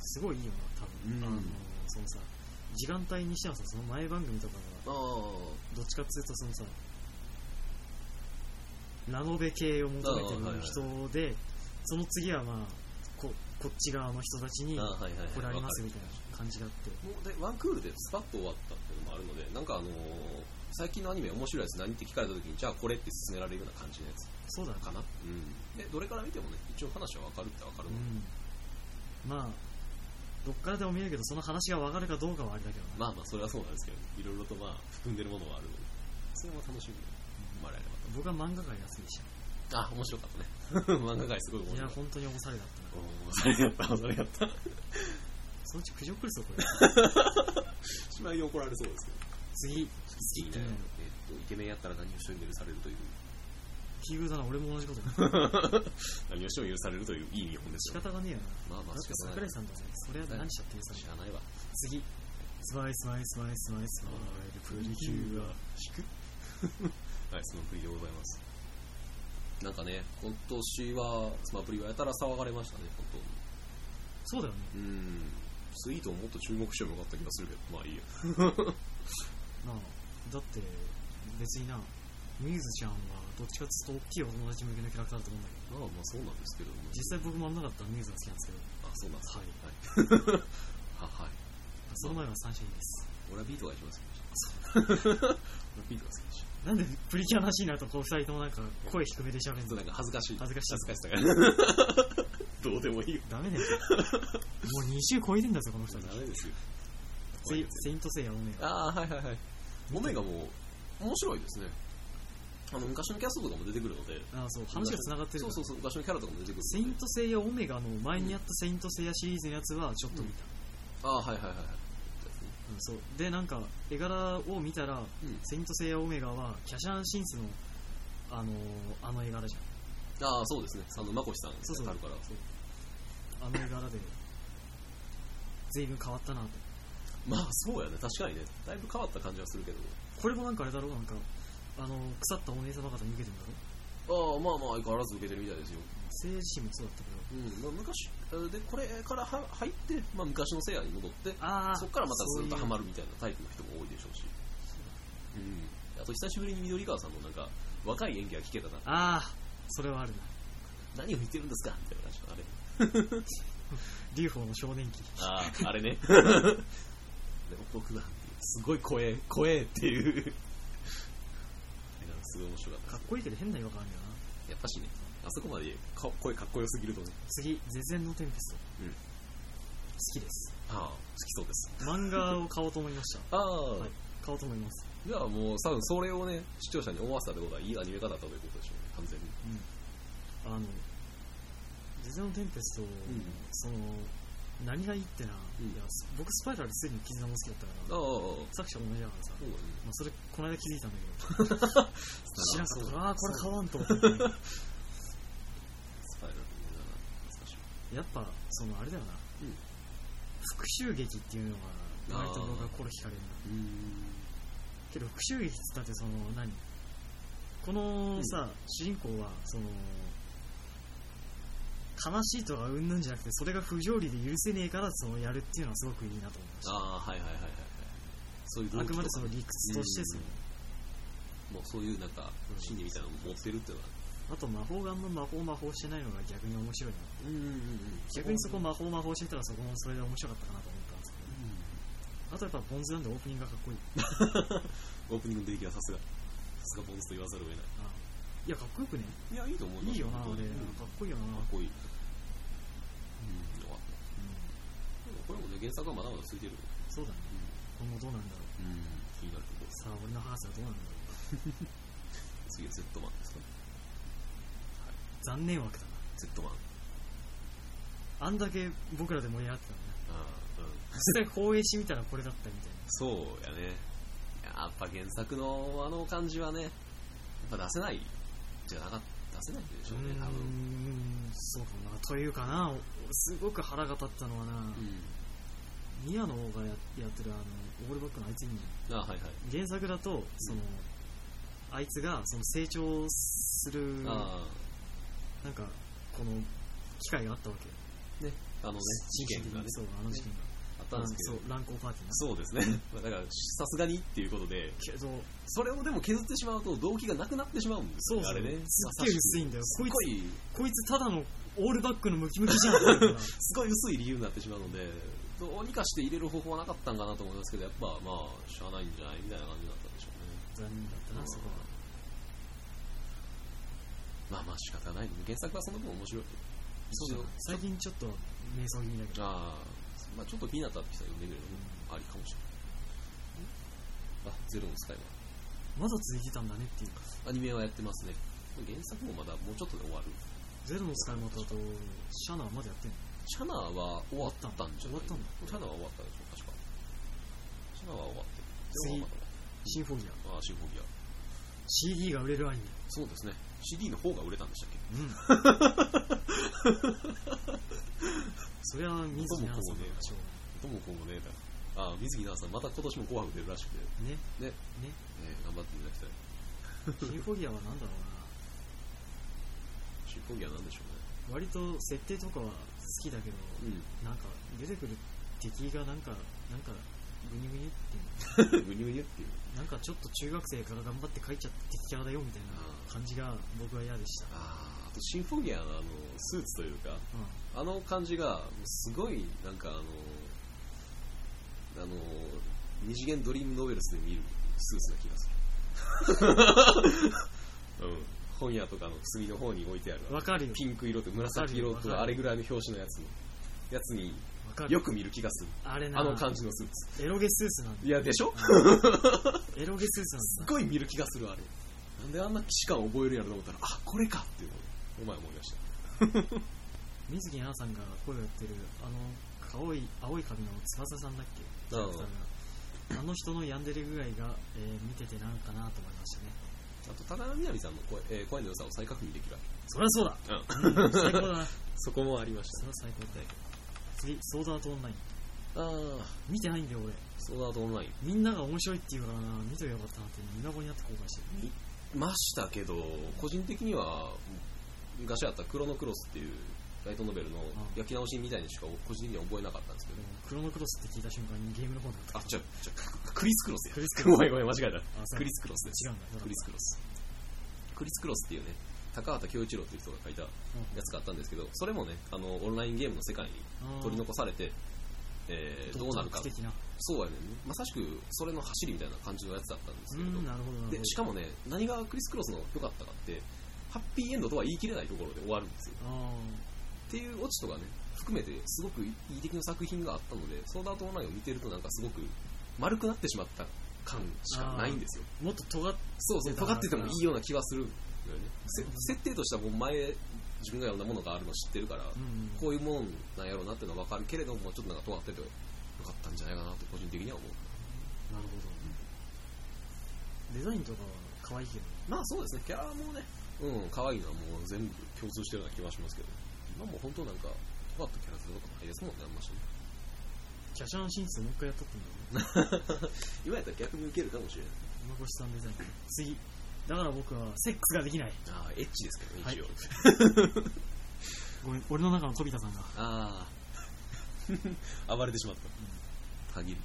すごいいいよな多分、うん。あのそのさ時間帯にしてはさその前番組とかがあどっちかっていうとそのさラノベ系を求めてる人で、その次はまあここっち側の人たちにああはいはいはい。来られますみたいな感じがあって。る。もうでワンクールでスパッと終わったっていうのもあるのでなんかあのー最近のアニメ面白いやつ何って聞かれた時にじゃあこれって勧められるような感じのやつ。そうだね。かな？うん。でどれから見てもね一応話は分かるって分かるの、うん。まあどっからでも見えるけどその話が分かるかどうかはあれだけどな、まあまあそれはそうなんですけどいろいろとまあ含んでるものはあるのでそれも楽しみ。でもらえれ僕は漫画界が好きでしばあ面白かったね。漫画界すごい面たい。や本当におされだった。なたおーそれやったそれやったそのうち苦情来るぞこれしまいに怒られそうですけど次好きになる、えっとイケメンやったら何をしても許されるという奇遇だな俺も同じこと。何をしても許されるといういい日本です仕方がねえよな。まあまあだって仕方ない。桜井さんだぜそれは何？しちゃってるさ知らないわ。次。スマイスマイスマイスマイスマイルプリキュア引くはいそのプリでございますなんかね今年はスマプリはやたら騒がれましたね本当にそうだよねうんスイートももっと注目してもよかった気がするけどまあいいやなあだって別になミューズちゃんはどっちかっていうと大きいお友達向けのキャラクターだと思うんだけど。まあまあそうなんですけども。実際僕もあんなかったらミューズが好きなんですけど。あそうなんですはい。はい。ははい。その前はサンシャインです。俺はビートが一番好きでした。俺はビートが好きでしたなんでプリキュアの話になるとこう二人ともなんか声低めで喋るの？なんか恥ずかしい。恥ずかしい。恥ずかしさが どうでもいいよ。ダメだよ。もう2週超えてんだぞこの二人ダメですよ。セイセイントセイヤオメガああはいはいはい。オメガも面白いですねあの昔のキャストとかも出てくるのでああそう話が繋がってるそうそうそう昔のキャラとかも出てくるセイントセイヤオメガの前にやったセイントセイヤシリーズのやつはちょっと見た、ああはいはいはいはい。うんそうでなんか絵柄を見たら、うん。セイントセイヤオメガはキャシャンシンスのあのーあの絵柄じゃん。ああそうですね。あのまこしさんそうそうがあるから。そうあの絵柄で随分変わったなと。まあそうやね。確かにね。だいぶ変わった感じはするけど。これもなんかあれだろ？うなんかあの腐ったお姉様方に受けてるんだろ？ああまあまあ相変わらず受けてるみたいですよ。聖自身もそうだったけどうん。まあ、昔でこれからは入って、まあ、昔のせいやに戻ってあそこからまたずっとハマるるみたいなタイプの人も多いでしょうし。うん。あと久しぶりに緑川さんのなんか若い演技が聞けたな。ああそれはあるな。何を言ってるんですか？みたいな感じのあれ。劉邦の少年期ああ、あれね。でも僕は、すごい怖え、怖えっていう。ごい面白かった。かっこいいけど変な違和感あるよな。やっぱしね、あそこまでか声かっこよすぎるとね。次絶縁のテンペスト、うん。好きです。ああ、好きそうです。漫画を買おうと思いました。ああ、はい。買おうと思います。じゃあもう、多分それをね、視聴者に思わせたってことは、いいアニメ化だったということでしょうね、完全に。あの絶縁のテンペスト、その何がいいってな、うん。いや僕スパイラル3の絆も好きだったから。作者同じだからさ、ね。まあ、それこの間気づいたんだけど。知らんかった。ああーこれ買わんと思って。スパイラル。やっぱそのあれだよな、うん。復讐劇っていうのが割と僕は心惹かれるな。うん。けど復讐劇っつったってその何？このさ、主人公はその悲しいとかうんぬんじゃなくてそれが不条理で許せねえからそのやるっていうのはすごくいいなと思いましああ、はいはいはいはいはい。そういうあくまでその理屈としてその、もうそういうなんか、心理みたいなのを持ってるっていうのは。あと魔法ガンの魔法魔法してないのが逆に面白いな。うんうんうん逆にそこ魔法魔法してたらそこもそれで面白かったかなと思ったんですけあとやっぱボンズなんでオープニングがかっこいい。オープニングの出来はさすが。さすがボンスと言わざるを得ない。あいやかっこよくね。いや、いいと思いますいいよなあれ。かっこいいよな。かっこいい。うん、よかった。これもね、原作はまだまだ続いてる。そうだね今後どうなん。だろううん、気になるとこ。さあ俺の博士はどうなん。だろう次は Z マンですか残念枠だな Z マン。あん。だけ僕らで盛り上がってたのねああ、うん。実際放映してみたらこれだったみたいなそうやね。やっぱ原作のあの感じはね、やっぱ出せないじゃなかった、出せないでしょうね、多分。そうかなというかなすごく腹が立ったのはな、うん。宮野がややってるあのオールバックのあいつにあはいはい。原作だとその、あいつがその成長するなんあかこの機会があったわけあ、ね、あのね、事件がね、そうあの事件が、あったんですけど、そう乱交パーティーなそうですね。まあだから、さすがにっていうことで、けどそれをでも削ってしまうと動機がなくなってしまうんですよ、そうそうあれね。すっげえ薄いんだよすっごい、こいつただのオールバックのムキムキじゃん すごい薄い理由になってしまうので、どうにかして入れる方法はなかったんかなと思いますけど、やっぱまあ、しゃあないんじゃないみたいな感じだったんでしょうね。残念だったなそこはまあまあ仕方ない。原作はその分面白い。そう最近ちょっと瞑想気味だけどああ、まあちょっと気になったって人は読んでみるのもありかもしれない。あ、ゼロの使いは。まだ続いてたんだねっていうアニメはやってますね。原作もまだもうちょっとで終わる。ゼロの使い元だとシャナはまだやってんの？シャナは終わったんじゃない？終わったんだシャナは終わったでしょ、確か。シャナは終わってる。次シンフォギアああ、シンフォギア。CD が売れるアニメそうですね。CD の方が売れたんでしたっけ？うん そりゃ水木奈々さんだしょともこもね、ああ、水木奈々さん、また今年も紅白出るらしくて、ねね、ねえー頑張っていただきたい。シンフォギアは何だろうシンフォギアなんでしょな割と設定とかは好きだけどうね。なんか出てくる敵がなんかなんかグニュグニュっていううん。ぐにゅぐにゅっていう。のなんかちょっと中学生から頑張って書いちゃった敵キャラだよみたいな感じが僕は嫌でしたああ、あとシンフォギアのあの、スーツというか、うあの感じが、すごい、なんかあの、あの、二次元ドリームノベルスで見るスーツな気がする。うん。本屋とかの隅の方に置いてある。んわかるよピンク色と紫色とあれぐらいの表紙のやつの、やつによく見る気がする。あれなあの感じのスーツ。エロゲスーツなんだいや、でしょ？エロゲスーツなんすだっごい見る気がする、あれ。なんであんな既視感を覚えるやろと思ったら、あ、これかっていうのを、お前思い出した。水木奈々さんが声をやってるあの青い青い髪の翼さんだっけ？キャラクターがあの人の病んでる具合が、えー見ててなんかなと思いましたね。あと、高田みなみさんの声,、えー声の良さを再確認できるわそりゃそうだ、け。うん、最高だなそこもありましそれは最高だよ。次ソードアートオンライン。た。ああ、見てないんだよ俺。ソードアートオンライン。みんなが面白いって言うからな見とけばよかったなって今頃になって後悔してる。見ましたけど、個人的には、昔あったクロノクロスっていうライトノベルの焼き直しみたいにしか個人的には覚えなかったんですけど。クロノクロスって聞いた瞬間にゲームの方だったあ、じゃじゃクリスクロスや。クリスクロス。ごめんごめん、間違えた。クリスクロスです。違うんだ。クリスクロス。クリスクロスっていうね、高畑京一郎っていう人が書いたやつがあったんですけど、それもね、あの、オンラインゲームの世界に取り残されて、えーどうなるか。そうやね。まさしく、それの走りみたいな感じのやつだったんですけれどで、しかもね、何がクリスクロスの良かったかって、ハッピーエンドとは言い切れないところで終わるんですよ。あっていうオチとかね、含めて、すごくいい出来の作品があったので、ソードアートオンラインを見てるとなんかすごく丸くなってしまった感しかないんですよ。ーもっと尖っそうそう、尖っててもいいような気はするんだよね。せ設定としてはもう前、自分が読んだものがあるの知ってるから、うんこういうもんなんやろうなっていうのは分かるけれども、ちょっとなんか尖っててよかったんじゃないかなと個人的には思う。なるほど。デザインとかは可愛いけど。まあそうですね、キャラもね、うん、可愛いのはもう全部共通してるような気はしますけど、今もう本当なんか、尖ったキャラとかないですもんね、あんましね。キャシャン進出もう一回やったってんだろ今やったら逆に受けるかもしれない。馬越さんデザイン次だから僕はセックスができないああ、エッチですけどね、はい一応。ごめん俺の中の飛田さんがああ、暴れてしまった。限り。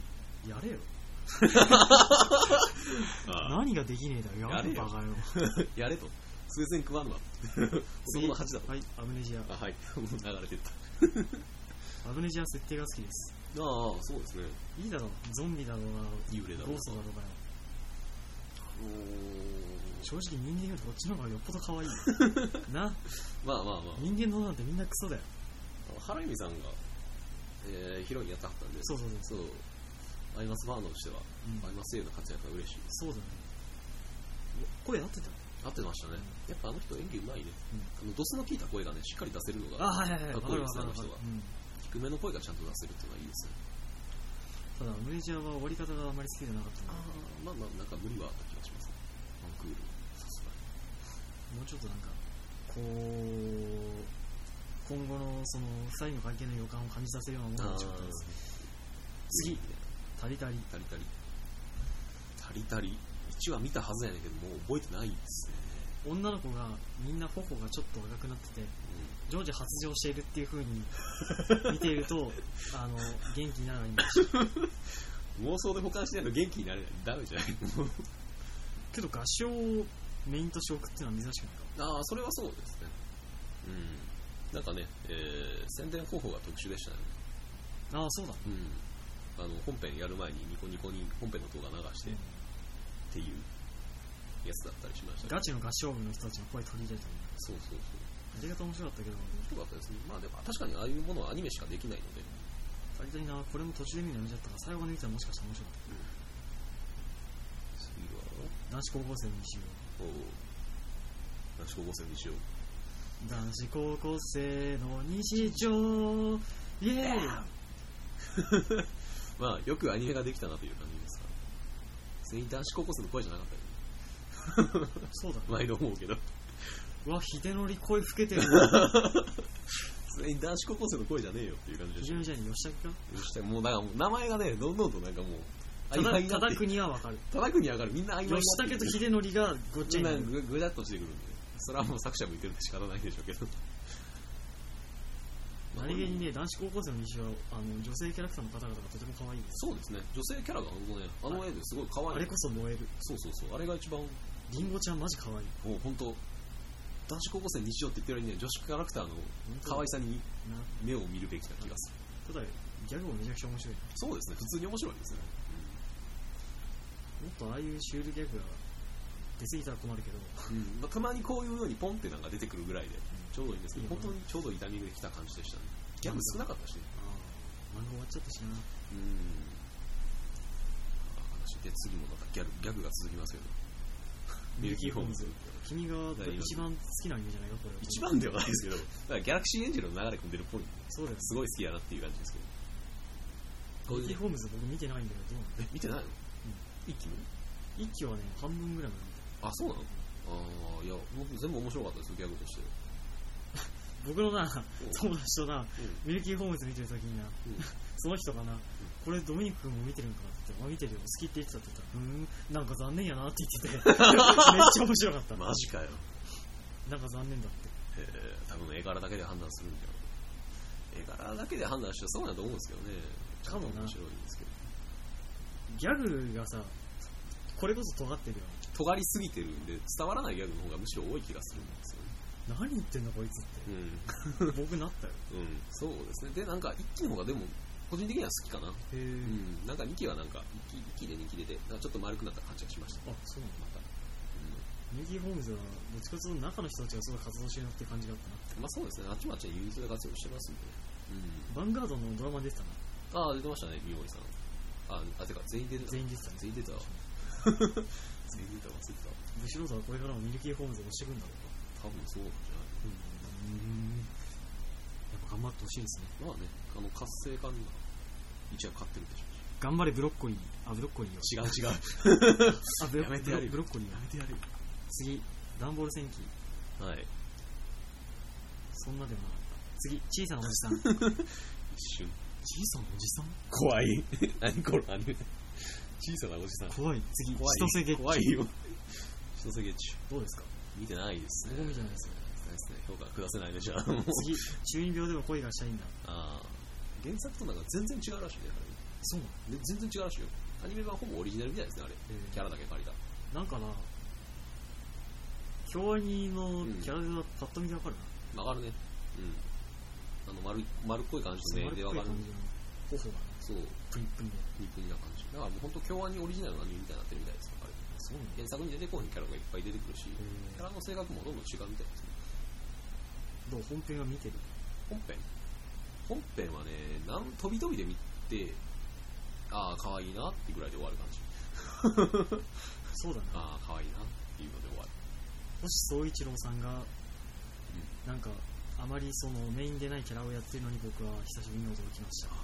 やれよ あ何ができねえだよやれやれよバカ野郎あやれと。スウェーデン食わんわ。男の恥だと。はいアムネジア。あ、はい。もう流れてった。アムネジア設定が好きです。ああ、そうですね。いいだろう。ゾンビだろうが幽霊だろうゴーストだろうが。よあのー。正直人間よりこっちの方がよっぽど可愛いよ。な。まあまあまあ、人間のなんてみんなクソだよ。原由美さんが、えーヒロインやってはったんで、そうそうそうそう、アイマスファンとしては、うん。アイマスへの活躍が嬉しい。そうだね。声合ってた合ってましたね。やっぱあの人演技うまいね。うんあのドスの効いた声がね、しっかり出せるのが、あはいはいはいかっこいいですねあの人はうん低めの声がちゃんと出せるっていうのはいいですね。ただムレジャーは終わり方があまり好きじゃなかったあのあ、まあまあ、なんか無理はあった気がします。ワンクール、さすがに。もうちょっとなんかこう今後のその2人の関係の予感を感じさせるようなものが欲しかったです次タリタリタリタリ。タリタリ。1話見たはずやねんけど、もう覚えてないですね。女の子がみんな頬がちょっと赤くなってて常時発情しているっていう風に 見ているとあの元気になるアニメでしたうん、妄想で保管しないと元気になれない。ダメじゃないけど合唱をメインとして送っていうのは珍しくないかああ、それはそうですね。うん。なんかね、えー宣伝方法が特殊でしたね。ああそうだ、うん。あの、本編やる前にニコニコに本編の動画流してっていうやつだったりしましたガチの合唱部の人たちの声取り入れたりそうそうそう。ありが面白かったけど。よかったですね。まあでも確かにああいうものはアニメしかできないので、足りたいなこれも途中で見るのやめちゃったから最後まで見たらもしかしたら面白かっ次は、た男子高校生の西おう。男子高校生にしよう。尾男子高校生の西条イエーイ。まあ、よくアニメができたなという感じです。全員男子高校生の声じゃなかったよね。そうだね毎度思うけど。うわ秀則声老けてる 全員男子高校生の声じゃねえよっていう感じでし非常にじゃあ吉武か？た。そしてもう、だからもう名前がね、どんどんとなんかもう、ただ曖昧になって叩くにはわかる。みんな曖吉武と秀則がごっちゃになるぐぐちゃっとしてくるんで、それはもう作者も言ってるんで仕方ないでしょうけど。何気にね男子高校生の西はあの女性キャラクターの方々がとても可愛いです。そうですね、女性キャラがあのね、あの絵ですごい可愛い。あれこそ燃える。そうそうそう、あれが一番、もりんごちゃんマジ可愛い。う本当、男子高校生日常って言ってるよりね、女子キャラクターの可愛さにな目を見るべきな気がする。ただギャグもめちゃくちゃ面白いそうですね、普通に面白いですね。もっとああいうシュールギャグが出過ぎたら困るけど。うん。まあ、たまにこういうようにポンってなんか出てくるぐらいで、ちょうどいいんですけど、いいよ本当にちょうどいいタイミングで来た感じでしたね。ギャグ少なかったしね。ああ漫画終わっちゃったしなうん。話で次もまたギャグギャグが続きますけど。ミルキーホームズ。君が一番好きなアニメじゃないかこれ一番ではないですけど、だからギャラクシーエンジェルの流れ込んでるっぽいんで、そうだよすごい好きやなっていう感じですけど。ミルキーホームズ僕見てないんだけどえ、見てないの、一気に？一期はね半分ぐらいまで見たあ、そうなの？ああ、いや、僕全部面白かったですよ、ギャグとして。僕のな友達となうん。ミルキーホームズ見てるときになうん。その人がな、これドミニク君も見てるんかって言って、あ、見てるよ、好きって言ってたって言ったら、うーん、なんか残念やなって言ってて、めっちゃ面白かった。マジかよ。なんか残念だって。えー、多分絵柄だけで判断するんじゃん。絵柄だけで判断したらそうだと思うんですけどね。かもな面白いんですけど。ギャグがさ、これこそ尖ってるよ尖りすぎてるんで、伝わらないギャグの方がむしろ多い気がするんですよ。何言ってんのこいつって。うん。僕なったよ。うん、そうですね。で、なんか、一期の方がでも、個人的には好きかな。へうえ。ん。なんか二期はなんか、一期一期で二期でで、なんかちょっと丸くなった感じがしました。あ、そうなんだ。また。ミルキーホームズは、どっちかというと中の人たちがすごい活動してるなって感じがあったな。うん。まあそうですね。あっちもあっちで融通で活用してますんでね。ヴァンガードのドラマ出てたな。うん。ああ、出てましたね、三森さん。あ、あ、てか、全員出てた。全員出てたね。全員出てたわ。全員出てた、忘れてた。ブシロードはこれからもミルキーホームズを押していくんだろうか。多分そうなんじゃないうん。やっぱ頑張ってほしいですね。まあね、あの活性化には一応勝ってるでしょ頑張れブロッコリー。あ、ブロッコリー。違う違う。あ、ブロやめてやるよブロッコリーややめてやるよ。次、ダンボール戦記。はい。そんなでもなかった。次、小さなおじさん。一瞬。小さなおじさん？怖い。何これ、アニメ。小さなおじさん。怖い。次、怖い。千歳月怖いよ。千歳月中。どうですか？見てないですね。僕見てないですよ。ないですね。評価下せないね、じゃあ。次、中二病でも恋がしたいんだ。ああ。原作となんか全然違うらしいね、そうなの？全然違うらしいよ。アニメ版ほぼオリジナルみたいですね、あれ。キャラだけ借りた。なんかな、京アニのキャラではパッと見でわかるな。わかるね。うん。あの、丸い、丸っこい感じのでわかる。そう、プニプニで。プニプニな感じ。だからもう本当京アニオリジナルのアニメみたいになってるみたいですよ、あれ。そうな。原作に出てこないキャラがいっぱい出てくるし、キへャラの性格もどんどん違うみたいですね。ーどう本編が見てる？本編？本編はね、なん飛び飛びで見て、ああ、可愛いなってぐらいで終わる感じ。そうだな。ああ、可愛いなっていうので終わる。星総一郎さんが、なんか、あまりそのメインでないキャラをやってるのに僕は久しぶりに驚きました。さ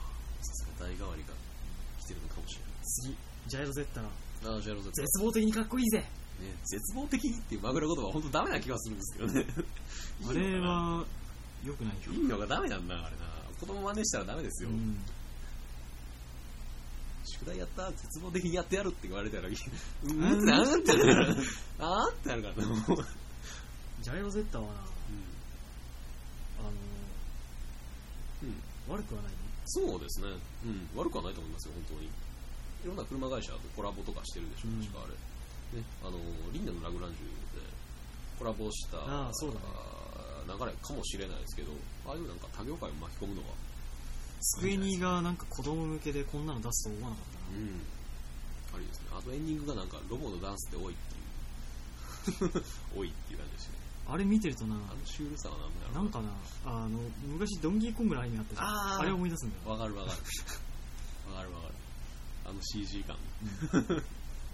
すが代替わりが来てるのかもしれ次、ジャイロゼッタラ。絶望的にかっこいいぜね、絶望的にっていう枕言葉は本当ダメな気がするんですけどね。あれは、良くないよ。いいのがダメなんだ、あれな。子供真似したらダメですよ。うん。宿題やった絶望的にやってやるって言われたら、うーんうんなんってなる。あーってなるからな。ジャイロゼッタはな、あの、うん。悪くはないね。そうですね。うん。悪くはないと思いますよ、本当に。いろんな車会社とコラボとかしてるでしょ、うん確かあれ。ね、あの、リンダのラグランジュでコラボしたああそうだね流れかもしれないですけど、ああいうなんか他業界を巻き込むのは、スクエニがなんか子供向けでこんなの出すと思わなかったな。うん。ありですね。あとエンディングがなんかロボのダンスって多いっていう。多いっていう感じですね。あれ見てるとな、あのシュールさはなんだろうなんかな、あの、昔ドンギーコングのアニメあったじゃん。あーあれ思い出すんだよ。わかるわかる。わかるわかる。あの CG 感。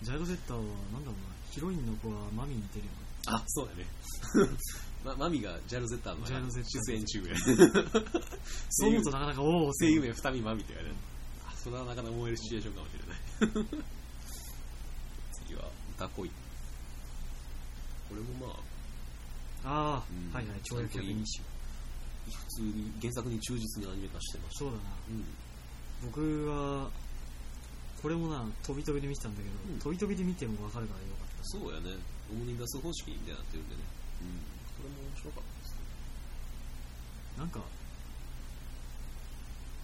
ジャイロゼッタは、なんだろうな、ヒロインの子はマミに似てるよな。あ、そうだね。ま、マミがジャルゼッターのジャルゼッター出演中や。そう思うとなかなか、おお、声優名二見マミって言われる。あ、それはなかなか思えるシチュエーションかもしれない。次は、歌恋。これもまあ、ああ、うんはいはい、跳躍百人一首。普通に原作に忠実にアニメ化してました。そうだな。うん。僕は、これもな、飛び飛びで見てたんだけど、うん飛び飛びで見ても分かるからよかった。そうやね。オムニバス方式みたいになってるんでね。うん。これも面白かったですね。なんか、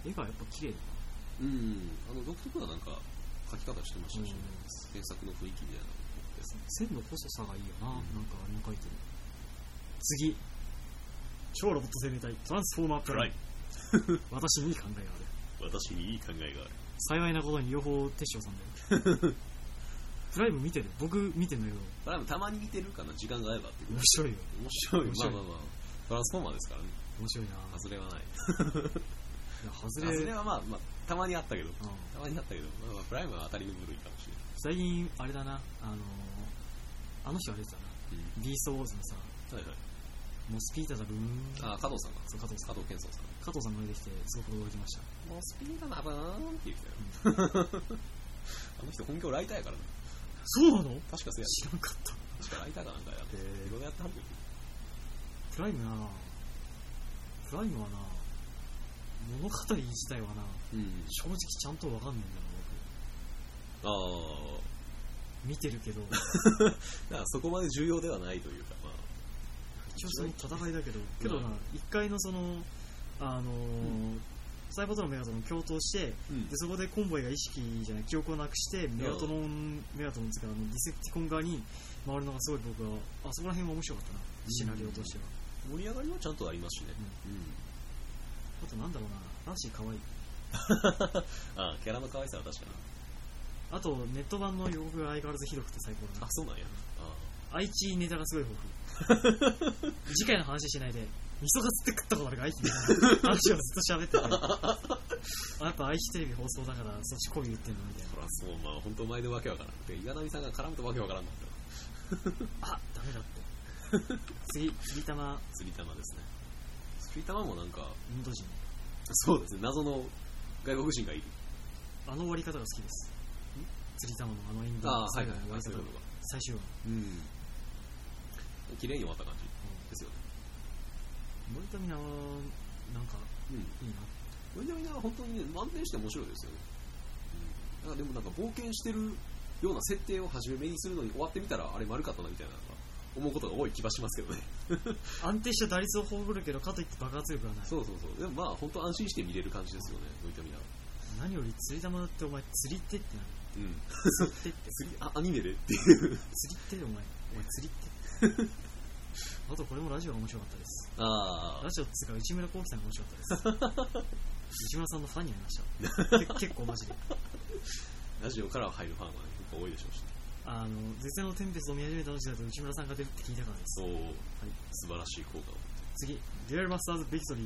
絵がやっぱ綺麗だうん。あの、独特ななんか、書き方してましたしね。うん原作の雰囲気みたいなのですね。な。線の細さがいいよな、うんなんかあれも描いてる。次。超ロボット生命体、トランスフォーマープライ。私にいい考えがある。私にいい考えがある。幸いなことに両方テッショウさんだよ。プライム見てる僕見てんだけど、これはたまに見てるかな、時間が合えばっていう面白いよ。面白い。面白いまあまあまあ。トランスフォーマーですからね。面白いな外れはない。いや、外れ、外れはまあまあ、たまにあったけど。うんたまにあったけど、まあまあ、プライムは当たりの部類かもしれない。最近、あれだな、あのー、あの人が出てたな。うん。ビーストウォーズのさ、はいはい。モスピータだブーン。あ、加藤さんが。そう、加藤さん。加藤健三さん。加藤さんが出てきて、すごく驚きました。もうスピードなばーんって言ってたよ。あの人本業ライターやからね。そうなの？確かそうや。知らんかった。確かライターかなんかやって。いろいろやってはるけど。プライムなプライムはな物語自体はなうん。正直ちゃんとわかんないんだよあな僕見てるけどあ。だからそこまで重要ではないというか、まあ。一応その戦いだけどけどなうん一回のそのあのーサイバートロンメガトロン共闘してうん。でそこでコンボイが意識じゃない記憶をなくしてメガトロンメガトロンですからあのディセプティコン側に回るのがすごい僕はあそこら辺は面白かったな。シナリオとしては、盛り上がりはちゃんとありますしね。あとなんだろうなラッシー可愛い。あ あ、キャラの可愛さは確かに。あとネット版の予告が相変わらずひどくて最高だな。あ、そうなんや。あ愛知ネタがすごい豊富。次回の話しないで味噌カツって食ったことあるか愛知みたいな話をずっと喋ってて あやっぱ愛知テレビ放送だからそっちこう言ってんのみたいあ。そらそう、まあ本当前でわけわからん。で、岩波さんが絡むとわけわからんかった。なあダメだって次釣り玉釣り玉ですね。釣り玉もなんか、インド人そうですね、謎の外国人がいる。あの終わり方が好きです釣り玉のあのインドああ、はい最後はいはい。の終わり方そういうことか。最終話うん。綺麗に終わった感じですよね。森田美奈はなんかうん。いいなみんなみんな本当にね、満点して面白いですよね。うん。なんかでもなんか冒険してるような設定を初め目にするのに終わってみたらあれ丸かったなみたいな思うことが多い気はしますけどね。安定した打率を誇るけどかといって爆発力がないそうそうそう。でもまあ本当安心して見れる感じですよね、みんなみんな。何より釣り玉ってお前釣り手ってなるうん。釣り手って次、あ、アニメでっていう。釣り手お前お前釣り手あとこれもラジオが面白かったですあラジオっつうか内村航輝さんが面白かったです 内村さんのファンになりました。け 結構マジで。ラジオから入るファンは、ね、結構多いでしょうし、あの、絶世のテンペストを見始めた時だと内村さんが出るって聞いたからです。そう、はい、素晴らしい効果を。次、デュエルマスターズビクトリー。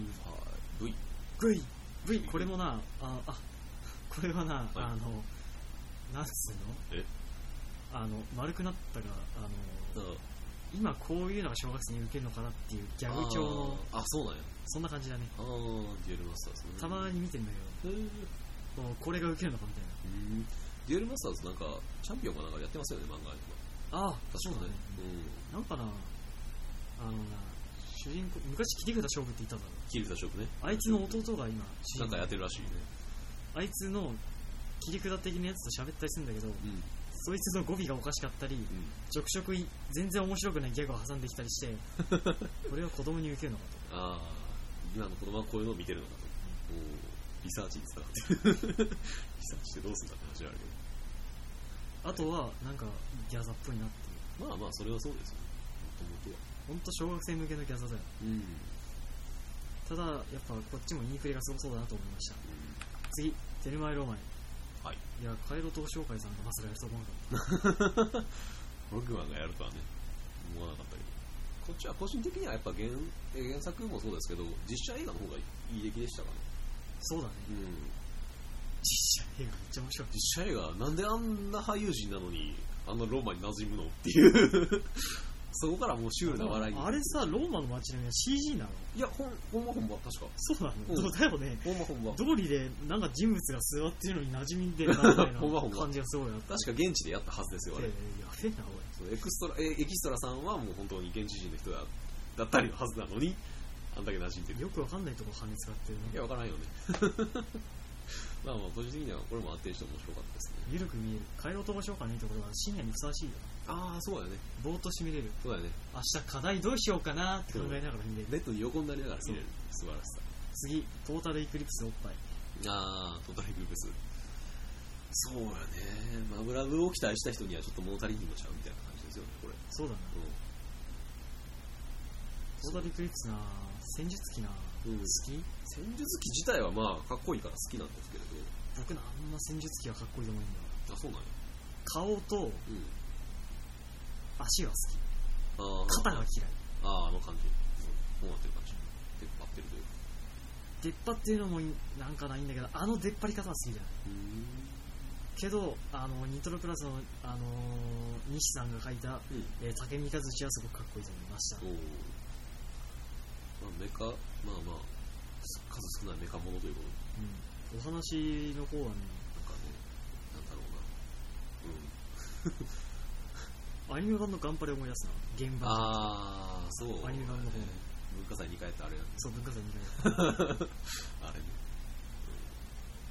はい。V。V、V、これもな、あ、あ、これはな、あの、なんつうの？え？あの、丸くなったが、あの、あ今こういうのが小学生に受けるのかなっていうギャグ調の、あそうなんや。そんな感じだね。あー、デュエルマスターズね。たまに見てんだけど、これが受けるのかみたいうんデュエルマスターズなんか、チャンピオンかなんかでやってますよね、漫画。ああ、そうだね。うん。なんかな、あのな、主人公、昔切り札勝負って言ったんだろ。キルタショップね。あいつの弟が今、なんかやってるらしいね。あいつの切り札的なやつと喋ったりするんだけど、うん。そいつの語尾がおかしかったり、うん。ちょくちょくい全然面白くないギャグを挟んできたりして、これは子供に受けるのかああ、今の子供はこういうのを見てるのかと。おーリサーチにつながってる。リサーチしてどうすんだって話はあるけと。あとは、なんか、ギャザっぽいなっていう。ど。まあまあ、それはそうですよ。もともとは。ほんと小学生向けのギャザだよ。うん。ただ、やっぱこっちもインフレがすごそうだなと思いました。次、テルマエローマエ。はい。いや、カエロ東商会さんがまさかやると思うかった。ログマンがやるとはね、思わなかったけど。こっちは個人的にはやっぱ原え原作もそうですけど、実写映画の方がいい出来でしたかね。そうだね。うん。実写映画めっちゃ面白い。実写映画、なんであんな俳優陣なのに、あんなローマに馴染むのっていう。そこからもうシュールな笑いに。あれさ、ローマの街並みは CG なの？いや、ほん、ほんまほんま、確か。そうなうんのだよね。ほんまほんま。通りでなんか人物が座ってるのに馴染みでなみたいな 感じがすごいあって。確か現地でやったはずですよ、あれ。えやべえな、そうエクストラ、えエキストラさんはもう本当に現地人の人だだったりのはずなのに、あんだけ馴染んでおい。る。よくわかんないとこ羽使ってるいや、ね。わからんよね。まあまあ、個人的にはこれも安定して面白かったですね。ゆるく見える。帰ろうとましょうかねってことは深夜にふさわしいよ。ああ、そうだよね。ぼーっとして見れる。そうだよね。明日課題どうしようかなって考えながら見れる。ベッドに横になりながら見れる。素晴らしさ。次、トータルエクリプスおっぱい。ああ、トータルグループス。そうやね。マブラブを期待した人にはちょっと物足りひんのちゃうみたいな感じですよね、これ。そうだな。トータルエクリプスな戦術機なうん。うん好。き？戦術機自体はまあ、かっこいいから好きなんですけれど。僕なあんま戦術機はかっこいいと思うんだ。あ、そうなんや。顔とうん。足が好き。肩が嫌い。ああ、あの感じ。こうなってる感じ。出っ張ってるというか。出っ張っていうのもなんかないんだけど、あの出っ張り方は好きじゃない。うん。けど、あの、ニトロプラスの、あのー西さんが書いた、うん。えー、竹見和志はすごくかっこいいと思いました。おまあ、メカ、まあまあ、数少ないメカものということで、うん、お話の方はね、なんかね、なんだろうな。うん。アニメ版のガンパレ思い出すな。現場。ああ、そう、アニメ版の方ね文化祭2回やってあれやね。そう、文化祭2回。あれね、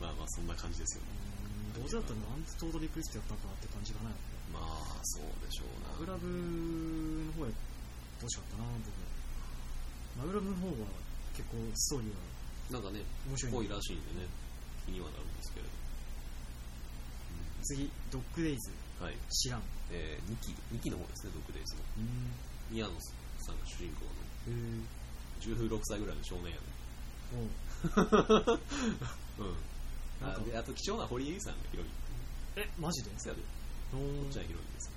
うん。まあまあ、そんな感じですよね。うんどうせだったらなんでトータルリクエストやったかなって感じかな。まあ、そうでしょうな。マグラブの方やどうしかったな、僕。マグラブの方は結構ストーリーはなんかね、面白いんでぽいらしいんでね、気にはなるんですけれど。次、ドッグデイズ。うんはい。知らん。えー、2期、2期の方ですね、ドッグデイズの。うん。宮野さんが主人公のへー16歳ぐらいの少年やね。おう うん。なんかあであと貴重な堀江さんがヒロイン。え、マジで？そうやで。おっちはヒロインです。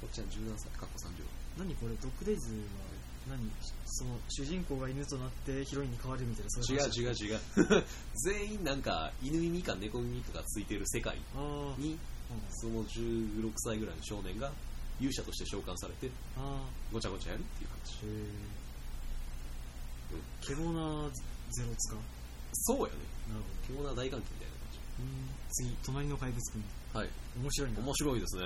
こっちは17歳、過去30。何これ、ドッグデイズは何？その主人公が犬となってヒロインに変わるみたいなそういう話？違う違う違う。全員なんか犬耳か猫耳かがついてる世界あーに、その16歳ぐらいの少年が勇者として召喚されて、あごちゃごちゃやるっていう話。ーへえケボなゼロツかそうやね。なるほど強な大歓喜みたいなうん次隣の怪物くん感じ。はい。面白いな面白いですね。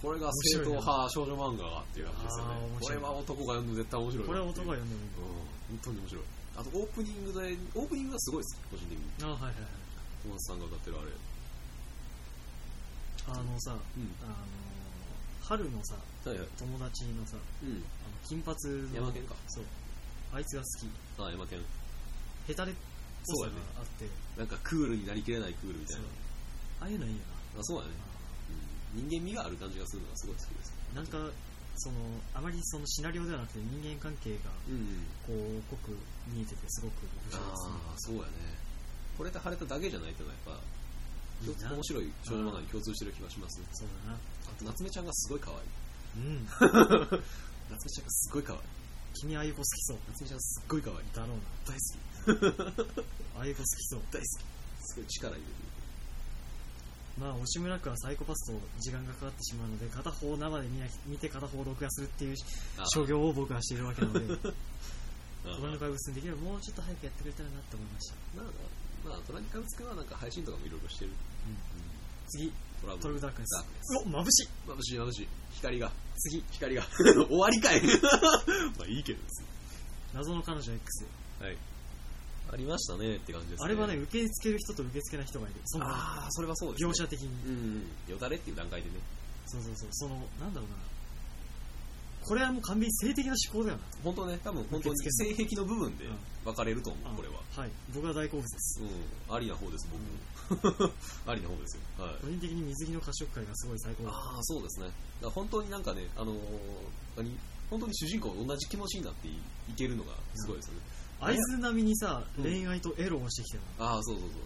これが正統派少女漫画っていう感じですよね。これは男が読むと絶対面白いなこれは。男が読んでもいいうん、本当に面白い。あとオープニングで、オープニングがすごいです、個人的に。あはいはいはい小松さんが歌ってるあれ。あのさ、うん。あの春のさはいはい。友達のさうん。あの金髪の山県かそうあいつが好きあ、山県。ヘタレっぽさがあってなんかクールになりきれないクールみたいそうな。ああいうのいいよあ、そうだね。なうん人間味がある感じがするのがすごい好きです。なんかそのあまりそのシナリオではなくて人間関係がうん。こう濃く見えててすごく面白いですねああ、そうやね。これで晴れただけじゃないというのはやっぱ、面白い少女漫画に共通してる気がします。そうだなあと、夏目ちゃんがすごい可愛い。うん 夏目ちゃんがすごい可愛い。君あゆこ好きそう夏目ちゃんすっごい可愛い。だろう大好き。な あゆこ好きそう大好き。すごい力入れてる。まあ押村区はサイコパスと時間がかかってしまうので片方生で見て片方録画するっていうあ所業を僕はしているわけなので あ隣の怪物にできればもうちょっと早くやってくれたらなって思いました、まあ、まあ、トラニカウツくんはなんか配信とかもいろいろしてる。次トラブトルグダークネスダークネスお眩しい眩しい眩しい。光が、次光が。終わりかい まあいいけどです謎の彼女 X はい。ありましたねって感じですね。あれはね受け付ける人と受け付けない人がいるそのああ、それはそうです、ね。描写的にうん。よだれっていう段階でね。そうそうそうそのなんだろうなこれはもう完璧に性的な思考だよな本当ね、多分本当に性癖の部分でうん分かれると思う、あこれは。はい僕は大好物ですうん。ありな方です、僕も。ありな方ですよ。はい。個人的に水着の褐色界がすごい最高だああ、そうですね。本当になんかね、あのー何？本当に主人公と同じ気持ちになっていいけるのがすごいですよね。合図並みにさうん恋愛とエロをしてきてるああ、そうそうそう。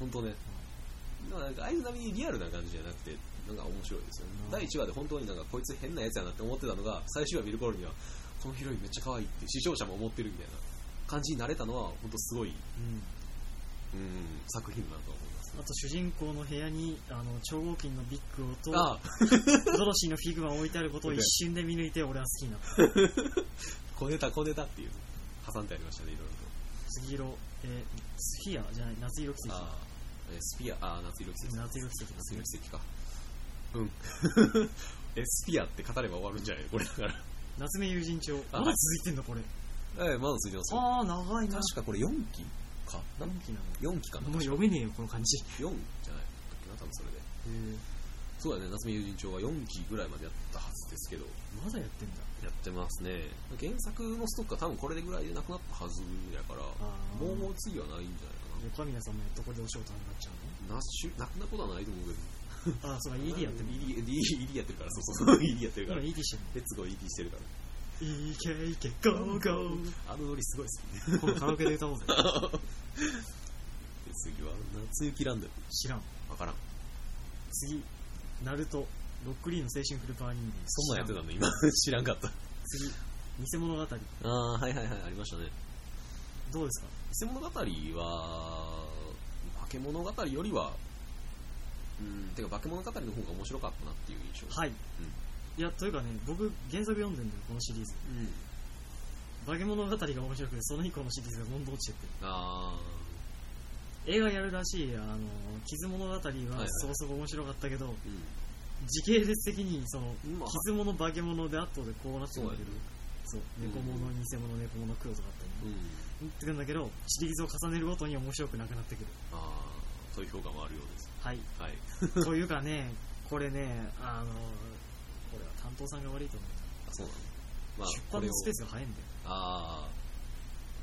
本当ね。だからなんか、あいつ並みにリアルな感じじゃなくて、なんか面白いですよね。うん第1話で本当になんかこいつ変なやつやなって思ってたのが、最終話見る頃には、このヒロインめっちゃ可愛いって視聴者も思ってるみたいな感じになれたのは、本当すごい、うんうん、作品だなと思います。あと主人公の部屋にあの超合金のビッグとああ、ドロシーのフィグマを置いてあることを一瞬で見抜いて俺は好きになった小ネタ小ネタっていう、挟んでありましたね、いろいろと。杉色、えースフィアじゃない夏色奇跡ああ、えースピア、ああ、夏色奇跡。夏色奇跡夏色奇跡か。うん。え、スピアって語れば終わるんじゃないこれだから。夏目友人帳。あ。まだ続いてんのこれ。ええ、まだついてますよ。ああ長いな。確かこれ4期か。な何期なの。4期かな。もう読めねえよこの感じ。4じゃない。だっけな、多分それで。そうだね、夏目友人帳は4期ぐらいまでやったはずですけど、まだやってんだ。やってますね。原作のストックは多分これでぐらいでなくなったはずやから、もうもう次はないんじゃないか横宮さんもどこでお仕事になっちゃうな。なしなくなことはないと思うけど。の ああそうか ED やってる ED, ED, ED やってるから、そうそう ED やってるか今ら。ED してるレッツゴー ED してるから。のいけいけゴーゴーあのノリすごい好きね。今度カラオケで歌おうぜ で次は、夏雪ランドル。知らんわからん。次ナルトロックリーの青春フルパワー人間そんなんやってたの今、知らんかった。次偽物語ああ、はいはいはい、ありましたね。どうですか？偽物語は、化け物語よりは、うん、てか化け物語の方が面白かったなっていう印象。はい、いやというかね僕原作読んでんだよこのシリーズ。うん。化け物語が面白くてその以降のシリーズがどんどん落ちてって。あ映画やるらしいあの傷物語ははいはい。そこそこ面白かったけど、ー、うん。時系列的にそのまあ。傷物化け物で後でこうなってくるそうう。ん。猫物偽物猫物黒とかあったりね。うん。言ってくるんだけどシリーズを重ねるごとに面白くなくなってくる。ああ、そういう評価もあるようです。はい。はい。というかねこれねあのこれは担当さんが悪いと思う。あ、そうなの。まあ、出版のスペースが早いんだよ。あ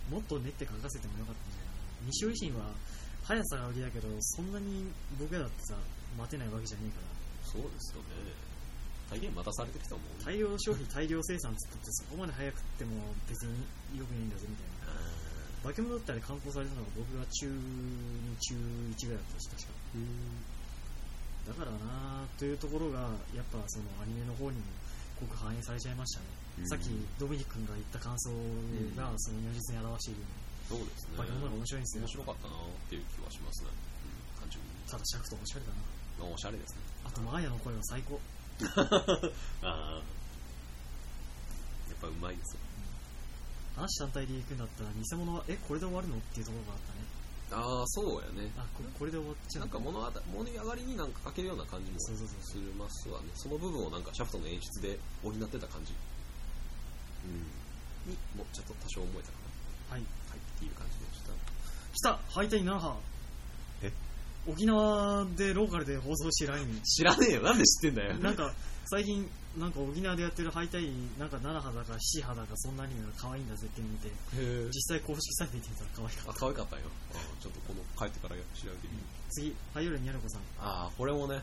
もっと練って書かせてもよかったんじゃないかな西尾維新は速さが売りだけどそんなに僕らだってさ待てないわけじゃねえから。あ、そうですよね。大変待たされてきたもん。大量消費大量生産っつったってそこまで早くっても別によくないんだぜみたいな。化け物だったり観光されたのが僕が中2中1ぐらいだったし確か。うん。だからなというところがやっぱそのアニメの方にも濃く反映されちゃいましたね、うんさっきドミニク君が言った感想がその如実に表しているよそうですね。うに化け物が面白いんですよ面白かったなっていう気はしますね。うん、単純に。ただシャフトおしゃれだなあおしゃれですね。あとマーヤの声は最高 ああ。やっぱうまいですよ。話単体で行くんだったら偽物はえこれで終わるの？っていうところがあったねああ、そうやね。あここれで終わっちゃうなんか物語物語上がりになんか書けるような感じもそうそうそうするますわね。その部分をなんかシャフトの演出で補ってた感じ。うん。に、もうちょっと多少思えたかはいな。はい、っていう感じでした。来たハイタイナナハえ？沖縄でローカルで放送してるアニメ知らねえよ。なんで知ってんだよ。なんか最近なんか沖縄でやってるハイタイなんか7波だか7波だかそんなアニメが可愛いんだぜって見て。実際公式サイト見てみたら可愛かった。あ、可愛かったよ。あーちょっとこの帰ってから調べてみる。次ハイヨレニャルコさん。ああ、これもね、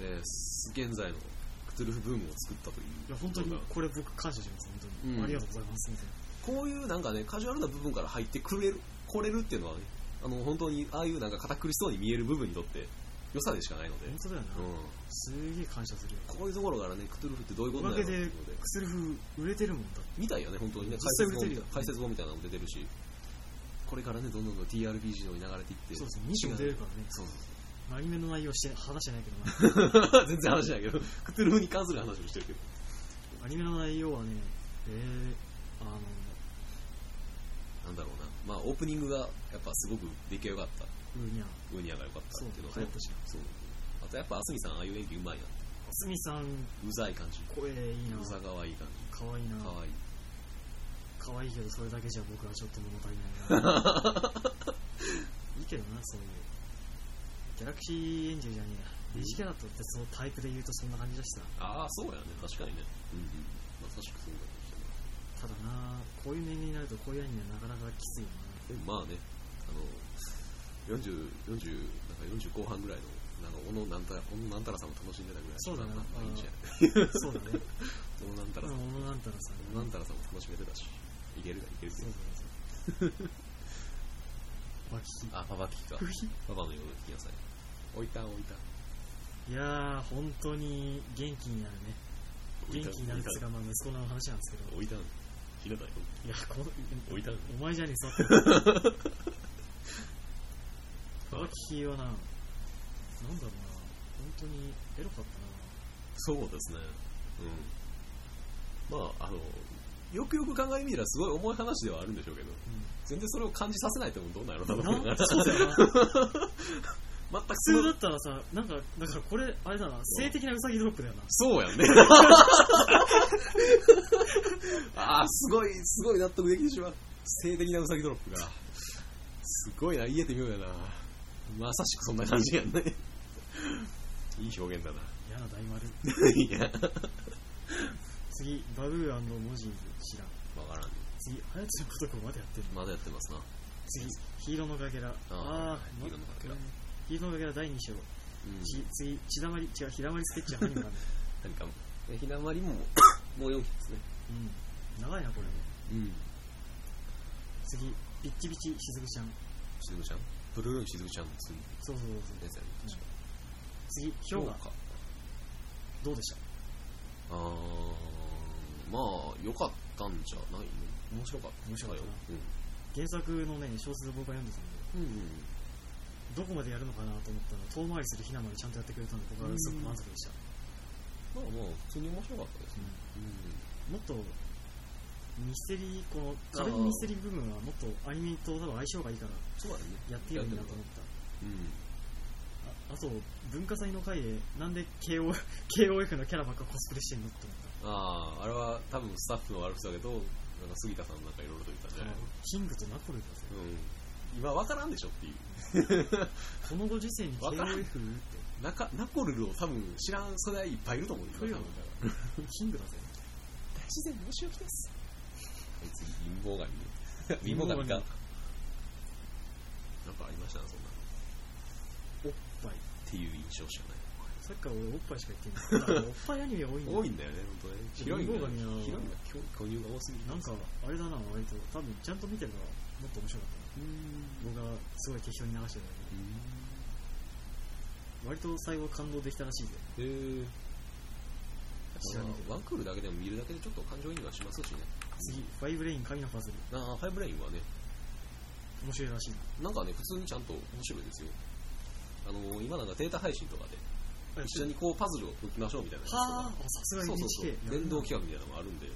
えー、現在のクトゥルフブームを作ったという。いや本当にこれ僕感謝します本当に、うん。ありがとうございますみたいなこういうなんかねカジュアルな部分から入ってくれる来れるっていうのはねあの本当にああいうなんか堅苦しそうに見える部分にとって良さでしかないので、本当だよな、うん、すげえ感謝するよ。こういうところからねクトゥルフってどういうことおかだろうって。いうのでクスルフ売れてるもんだみたいよね本当にね。実際売れてるよ。解説本みたいなのも出てるし。これからねどんどんどん TRPG のに流れていって。そうそう2種も出るからね。そうそうアニメの内容して話してないけどな。そ う全然話しないけど。クトゥルフに関する話をしてるけど。アニメの内容はねえー、あのなんだろうな。まあオープニングがやっぱすごく出来が良かったうーにゃウーニャが良かったそうっていうそうあとやっぱあすみさんああいう演技うまいなすみさん。うざい感じ。声いいな。うざがわいい感じ。かわいいな。かわい。いかわいいけどそれだけじゃ僕はちょっと物足りないな。いいけどなそういう。ギャラクシーエンジェルじゃねえや。レジキャラットってそのタイプで言うとそんな感じだしさ。ああそうやね。確かにね。うんうん。まさしくそうだとしただなこういう年齢になるとこういうアニメはなかなかきついよでもまあねあの40 40なんか40後半ぐらいのなんか小野なんたら小野なんたらさんも楽しんでたぐらいそうだなまあまあいいんじゃないなそうだね。小野なんたらさん。小野なんたらさん。小野なんたらさんも楽しめてたし。いけるだいけるそうそうそうバキキあパパ聞きかパパのように聞きなさい。置いた置いた。いやー本当に元気になるね。元気になるっていうかまあ息子の話なんですけど。置いたひなたよいやこの置いたお前じゃねえ座ってバキキはななんだろうな本当にエロかったな。そうですね。うん。まああのよくよく考えてみたらすごい重い話ではあるんでしょうけど全然それを感じさせないともどうなんやろうな。と思いながらそうだよな。全く普通だったらさなんかだからこれあれだな性的なウサギドロップだよな。そうやんね。ああすごいすごい納得できてしまう。性的なウサギドロップが。すごいな言えてみようやなまさしくそんな感じやんね。いい表現だな。嫌な大丸。いや。次バブー文字知らん。わからん。次あやつのことこまでやってるまだやってますな。次ヒーローのかけらああーヒーローのかけらヒーローのかけら第2章。うん。ち次血だまり違うひだまりスケッチは 何かある何かえひなまりも もう4期ですね。うん。長いなこれ。うん。次ビッチビチしずくちゃん。しずくちゃんブルーンしずくちゃん次そうそうそうやつやね確か。次氷河かどうでした？あーまあ良かったんじゃないの？面白かった。面白かったな。よ。原作のね小説僕は読んでたんで。うん、うんどこまでやるのかなと思ったら遠回りするひなまでちゃんとやってくれたんで僕はすごく満足でした、まあまあ普通に面白かったですね。もっとミステリーこの軽いミステリー部分はもっとアニメと多分相性がいいからそうだね。やってよいいなと思った。うん。ああと文化祭の回でなんで KO KOF のキャラばっかコスプレしてんのって思っあああれは多分スタッフの悪口だけどなんか杉田さんなんかいろいろと言ったんじたゃないキングとナコルだぜ。うん。今分からんでしょっていう。このご時世に KOF って。ナカナコルルを多分知らん世代いっぱいいると思うよ。キングだぜ。大自然のお仕置きです。あいつ貧乏神ね貧乏神か。なんかありました？なそんな。おっぱいっていう印象しかない。さっきから俺おっぱいしか言ってない。おっぱいアニメ多いんだ多いんだよね本当ね。ヒロインが貧乏神は。ヒロインが巨乳が多すぎる。なんかあれだな割と。多分ちゃんと見てればもっと面白かった。な僕がすごい適当に流してたけど。割と最後感動できたらしいぜ。へえワンクールだけでも見るだけでちょっと感情移入はしますしね次ファイブレイン神のパズル。ああファイブレインはね。面白いらしい。なんかね普通にちゃんと面白いですよ。あの今なんかデータ配信とかで一緒にこうパズルを解きましょうみたいなやつとか。はあさすがそうそうそう。NHK 連動企画みたいなのもあるんで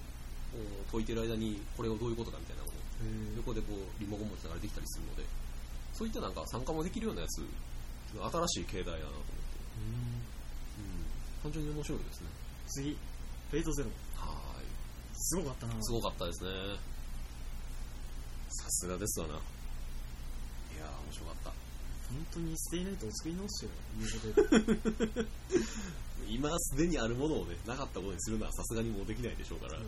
こう解いてる間にこれをどういうことかみたいなことをへ横でこうリモコン持ちながらできたりするのでそういったなんか参加もできるようなやつ新しい形態だなと思って、ーうん。単純に面白いですね。次フェイトゼロ。はすごかったな。すごかったですね。さすがですわな。いやー面白かった。本当にステイナイトを作り直してよいうことで。今すでにあるものをねなかったことにするのはさすがにもうできないでしょうから、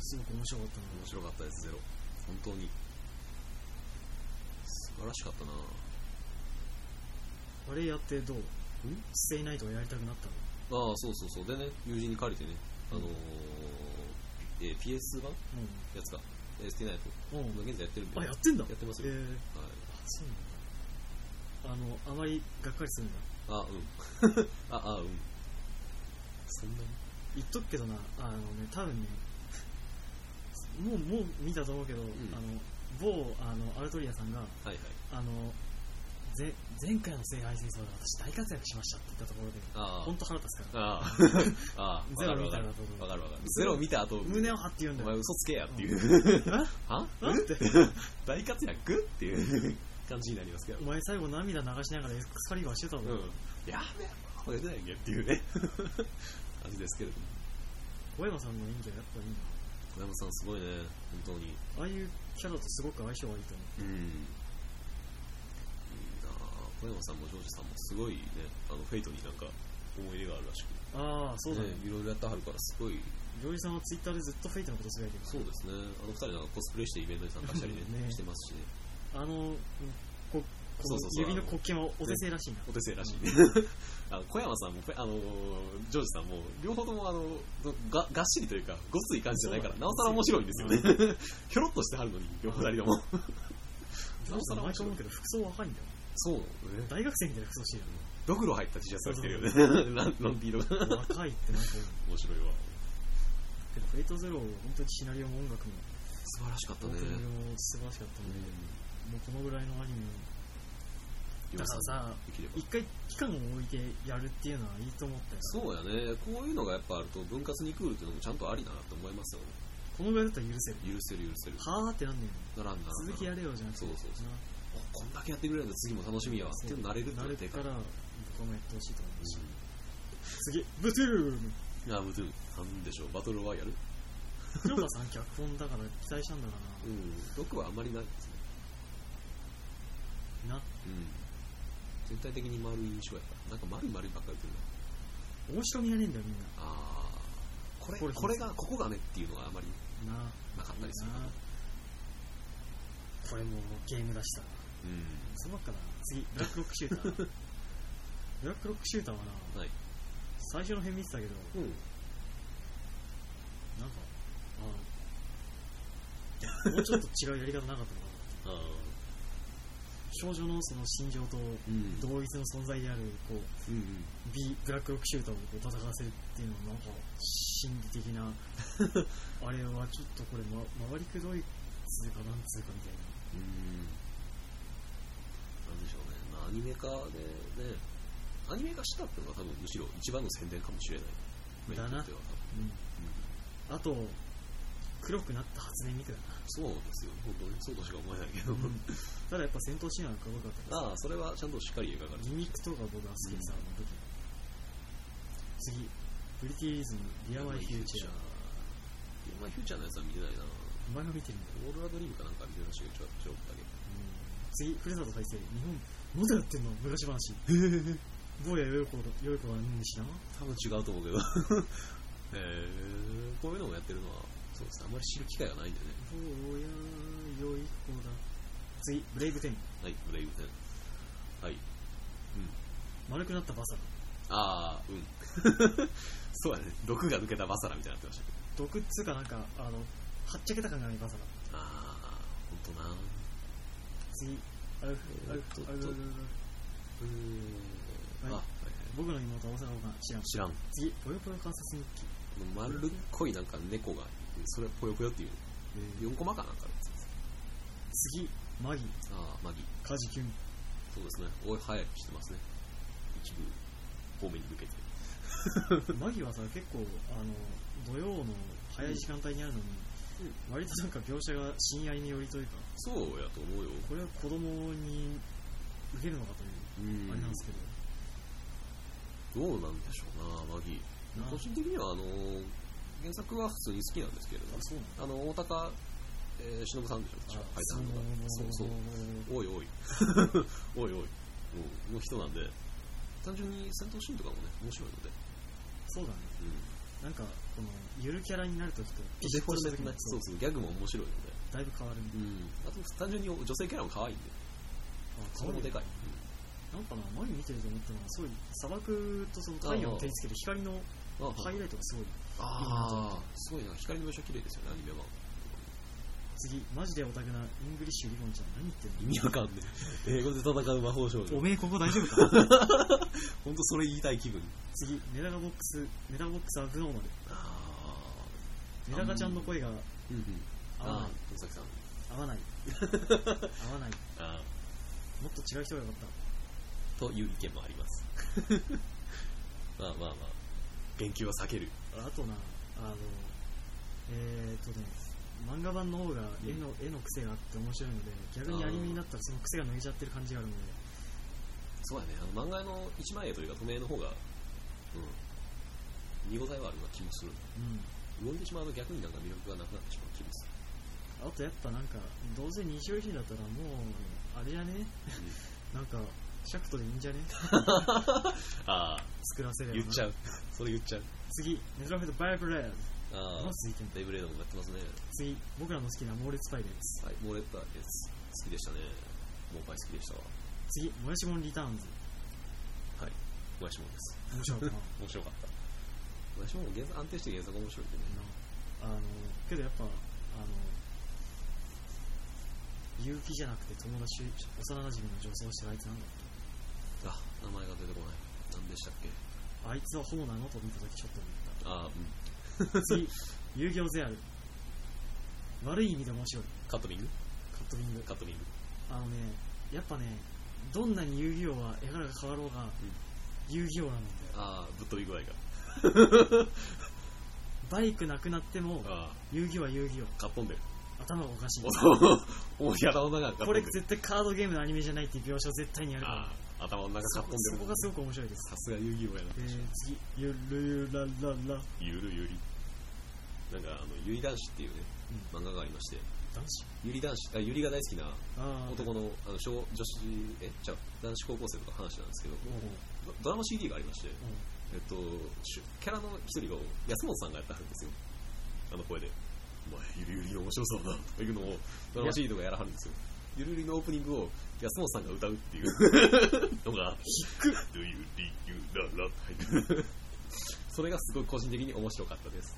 すごく面白かったな。面白かったですゼロ。本当に。素晴らしかったな。あれやってどう？ステイナイトをやりたくなったの？ああ、そうそうそう。でね、友人に借りてね、あのーえー PS 版？やつか、ST ナイト。うん。現在やってるんで。あ、やってんだやってますよ。えー、はい。あ、そうなんだ。あの、あまりがっかりするんだ。あ、うん。あ、あ、うん。そんなに？言っとくけどな、あのね、多分ね、もう、もう見たと思うけど、んあの、某、あの、アルトリアさんが、はいはい。あの、ぜ前回の聖杯戦争で私大活躍しましたって言ったところで、あ本当腹立つから。ゼロ見たらわとかるわかる。ゼロ見た後、胸を張って言うんおだよ。前嘘つけやっていう。え？は？あって。大活躍っていう感じになりますけどお。前最後涙流しながらエクスカリバーしてたぞ。うん。やべえ、これ出ないんけっていうね。感じですけれども。小山さんの演技はやっぱいいな。小山さんすごいね、本当に。ああいうキャラとすごく相性がいいと思う。うん。小山さんもジョージさんもすごいね、あの、フェイトになんか思い入れがあるらしくああ、そうだね。いろいろやってはるからすごい、ジョージさんはツイッターでずっとフェイトのことつぶやいてるそうですね、あの二人なんかコスプレしてイベントに参加したりね、ねしてますしね。あの、ここそうそうそう指の国旗はお手製らしいな。お手製らしいね。あの小山さんも、あのジョージさんも、両方ともあのががっしりというか、ごっつい感じじゃないから、そうなおさら面白いんですよね。ひょろっとしてはるのに、両方二人とも。ジョージさん毎回思うけど服装若いんだよ。そうね。大学生みたいな服装してるよね。ドクロ入った T シャツが着てるよね。ランロンティードが。若いってなんか面白いわ。けど、フェイトゼロ、本当にシナリオも音楽も、素晴らしかったね素晴らしかったので、もうこのぐらいのアニメを、だからさ、一回期間を置いてやるっていうのはいいと思ったよ。そうやね。こういうのがやっぱあると、分割に来るっていうのもちゃんとありだなって思いますよね。このぐらいだったら許せる。許せる許せる。はーってなんねん。ならんな続きやれよじゃなくて。そうそうそうなこんだけやってくれるんだ次も楽しみやわ。ってなれるってなれでから、僕もやってほしいと思うし。う次、ブトゥルームん。いや、むずい。なんでしょう。バトルロワイヤル黒田さん脚本だから期待したんだかうん。毒はあんまりないですね。な。な、うん。全体的に丸い印象やった。なんか丸い丸いばっかり言ってる面白みがねえんだよ、みんな。な。あー。これ、これが、ここがねっていうのがあまりななかったりするかな。これもゲームだしさ。うん。そっかだな。次、ブラックロックシューター。ブラックロックシューターはな、はい。最初の辺見てたけど、うん。なんか、ああ、もうちょっと違うやり方なかったのかな。あ少女のその心情と。同一の存在である、こう、うんうん。B、ブラックロックシューターをこう戦わせるっていうのはなんか心理的な あれはちょっとこれ、ま、回りくどいつうかなんつうかみたいなうん。なんでしょうね。まあ、アニメ化でね、アニメ化したっていうのが多分むしろ一番の宣伝かもしれない。だなうんあと黒くなった初音ミクだなそうですよ。本当にそうとしか思えないけど。ただやっぱ戦闘シーンはかっこよかったああ、それはちゃんとしっかり描かれてギミックとか僕は好きでさ、うんあの時次プリティリズムディアマイフューチャーディアマイフューチャーのやつは見てないな。お前が見てるんだよ、オーロラドリームかなんか見てたし、ちょちょっとだけ。次ふるさと再生日本まだやってんの昔話坊やよい子よい子がうんしな多分違うと思うけど。へえこういうのもやってるのは、そうですね。あんまり知る機会がないんでね。坊やよい子だ次ブレイブ10はい、ブレイブ10。はい。丸くなったバサラああ、うん。そうやね。毒が抜けたバサラみたいになってましたけど。毒っつうかなんかあのはっちゃけた感がないバサラああ、ほんとな。次アウフアウフアウフアウフうん。はいあ、はい僕の妹大阪が知らん知らん。次ぽよぽよ観察日記丸っこいなんか猫が、それぽよぽよっていう、4コマかなんか次マギああ、マギ。カジキュンそうですね。大流行りしてますね。一部方面に向けて。マギはさ結構あの土曜の早い時間帯にあるのに、割となんか描写が親愛によりというかそうやと思うよ。これは子供に受けるのかといううんあれなんですけど、どうなんでしょうな、マギ。な個人的には、あの、原作は普通に好きなんですけれどあ、そうなのあの、大高、えー、忍さんでしょ、あ書いたのが。そうそう。おいおい。おいおい。うん、の人なんで、単純に戦闘シーンとかもね、面白いので。そうだねうん。なんかこのゆるキャラになるときとデフォルメとね、にそうそう、ギャグも面白いので。だいぶ変わるねうん。あと、単純に女性キャラも可愛いんで、あそれもでかい。なんかな、前見てると思ったのは、すごい砂漠とその太陽の照りつける光のあハイライトがすごい。あー。すごいな。光の描写綺麗ですよ。ねアニメは次、マジでオタクなイングリッシュリボンちゃん、何言ってんの？意味わかんねえ。英語で戦う魔法少女。おめえここ大丈夫か？本当それ言いたい気分。次、メダカボックス、メダカボックスアブノーマル。あメダカちゃんの声がーうんうん合わない。豊崎さん合わない。合わない。あもっと違う人がよかっーという意見もあります。まあまあまあ。言及は避ける。た。あとな、あの、えーっとね、漫画版の方が絵の,、絵の癖があって面白いので、逆にアニメになったらその癖が抜けちゃってる感じがあるので、そうだね。あの漫画の一枚絵というか透明の方がうん。見応えはあるような気もする。うん。動いてしまうと逆になんか魅力がなくなってしまう気もするあとやっぱなんか、どうせ日曜日だったらもう、あれじゃねなんか、シャクトでいいんじゃね？ああ作らせれば。な言っちゃう。それ言っちゃう。次、メトロフェッドバイブレード。ああまずいてんだベイブレードもやってますね。次、僕らの好きな猛烈パイレーツ。はいモーレッタです。好きでしたね。モーパイ好きでしたわ。次、もやしもんリターンズ。はい。もやしもんです。面白かった。な。面白かった。もやしもん原作安定して原作面白いんでね。あの、けどやっぱ、あの、勇気じゃなくて友達、幼馴染の女装してるあいつなんだっあ名前が出てこない何でしたっけ？けあいつはホモなのと見たときちょっと思っああうんた。次、遊戯王ゼアル。悪い意味で面白い。カットミング？カットビング。カットミングあのね、やっぱね、どんなに遊戯王は絵柄が変わろうが、遊戯王なんだよ。ああぶっ飛び具合がバイクなくなっても、あ遊戯王は遊戯王。あかっ飛んでる頭がおかしい。おおやらの中これ絶対カードゲームのアニメじゃないっていう描写を絶対にやる。から。ああ頭の中かっ飛んでるそこがすごく面白いです。さすが遊戯王やな。えー、次、ゆるゆららら。ゆるゆり。なんかあのゆり男子っていうね、漫画がありまして。男子？ゆり男子？あゆりが大好きなああ。男のあの小女子えじゃ男子高校生とか話なんですけど。ドドラマ CD がありまして、えっと、しゅキャラの一人が安本さんがやってはるんですよ。あの声で「お前ゆりゆりの面白そうだ」とかいうのをドラマ CD とかやらはるんですよ。ゆるゆりのオープニングを安本さんが歌うっていう。のが「ひくゆりゆらら」って入ってるそれがすごい個人的に面白かったです。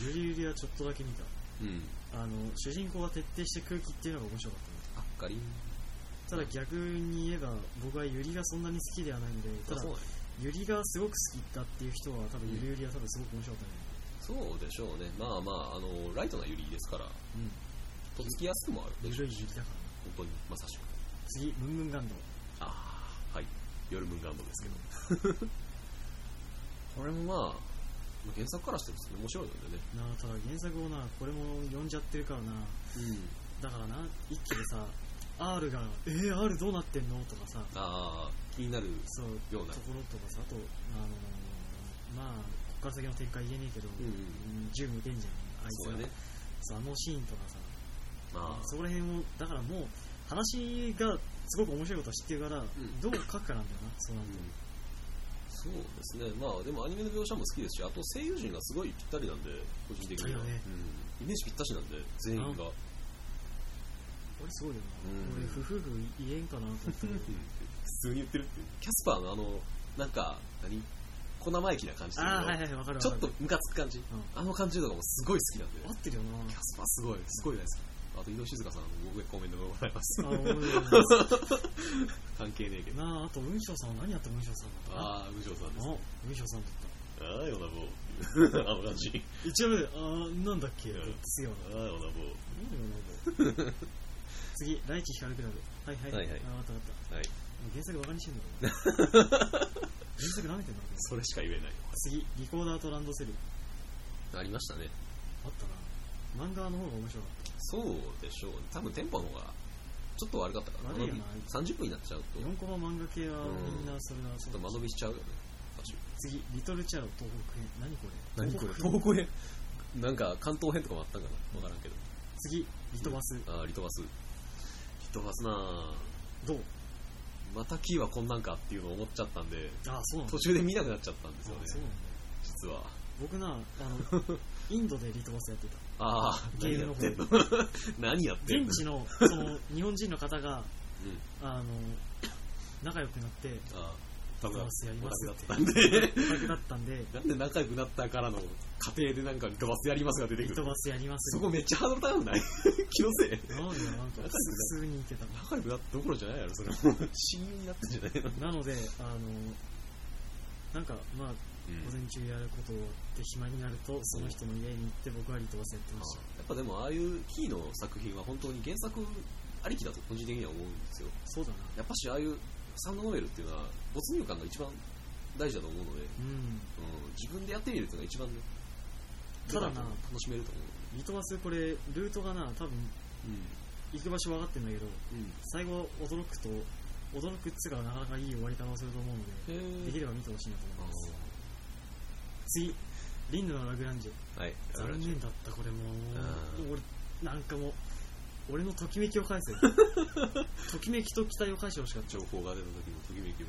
ゆりゆりはちょっとだけ見た。うん。あの、主人公が徹底して空気っていうのが面白かったね。あっかり。んただ逆に言えば、僕はゆりがそんなに好きではないので、ただゆりがすごく好きだっていう人は、多分ゆりゆりは多分すごく面白かったね。そうでしょうね。まあまああのライトなゆりですから。うん。とっつきやすくもある。ゆでしょるいゆりだから。な。本当に。まさしく次、ムンムンガンド。ああはい。夜ムンガンドですけど。これもまあまあ原作からしても面白いのでね。なあ、ただ原作をな、これも読んじゃってるからな。うん。だからな、一気でさ、R が、えー、R どうなってんの？とかさ、ああ気になるそう、ような。ところとかさ、あと、あのーまあ、から先の展開言えねえけど、うん銃向けん。じゃん、あいつが。そうやね。あのシーンとかさ、まあ。そこら辺を、だからもう、話がすごく面白いことは知ってるから、ん。どう書くかなんだよな、そうなると。そうですね。まあでもアニメの描写も好きですしあと声優陣がすごいぴったりなんで個人的には、イメージぴったしなんで全員が、これすごいよな。うん。俺、夫婦言えんかなと思ったけど、普通に言ってるっていう。キャスパーのあのなんか何？小生意気な感じああ、はいはい、わかる。ちょっとムカつく感じ、うあの感じとかもすごい好きなんで合ってるよな。キャスパーすごいすごい大好きあと井戸静香さんごコメントがございます 関係ねえけどなあ、あと、雲翔さんは何やった？雲翔さんだった？ああ、無常さんですあ、雲翔さんだった。ああ、よなぼう。あの感じ。一応目で、あー、なんだっけ？うんですよ。ああ、よなぼう。何よ、なんだ次、ライチ光クラブ。はいはい。はいはいあ、わかったわかった。はい。もう原作バカにしてんだろ。原作舐めてんだろ。それしか言えない。次、リコーダーとランドセル。ありましたね。あったな。漫画の方が面白かっそうでしょう。多分テンポの方がちょっと悪かったかな。悪いよな間延び30分になっちゃうと、た。4コマ漫画系はうんみんなそれはちょっとそうだ間延びしちゃうよね。次、リトルチャロ東北編。何これ？何これ？東北編なんか関東編とかもあったんかなわからんけど。次、リトバス。ああ、リトバス。リトバスなあどう？またキーはこんなんかっていうのを思っちゃったんで、あ、そうなんだ。途中で見なくなっちゃったんですよねあそう。なんだ。実は。僕な、あの、インドでリトバスやってた。ああ、ゲームの方何やってんの？何やってんの現地の、その、日本人の方が、うん。あの、仲良くなって、ああ、多分。オタクだったんで。オタクだったんで、なんで仲良くなったからの過程でなんかリトマスやりますが出てくる。リトマスやりますそこめっちゃハードル高くない？気のせい。なんでなんか普通にいけたの。仲良くなったどころじゃないやろ、それ。も。親友になったんじゃないの。なので、あの、なんか、まあ、うん。午前中やることを終わって暇になると、その人の家に行って僕はリトマスやってました。やっぱでもああいうキーの作品は本当に原作ありきだと個人的には思うんですよ。そうだな。やっぱしああいうサウンドノベルっていうのは没入感が一番大事だと思うので、うん。うん、自分でやってみるっていうのが一番ね、ただな楽しめると思う。リトマスこれ、ルートがな、多分行く場所分かってんだけど、うん。最後驚くと、驚くっつうかなかなかいい終わり方をすると思うので、へできれば見てほしいなと思います。次、リンドのラグランジェ。はい。残念だった、これも。俺、なんかもう、俺のときめきを返せ。ときめきと期待を返してほしかった。情報が出た時のときめきを、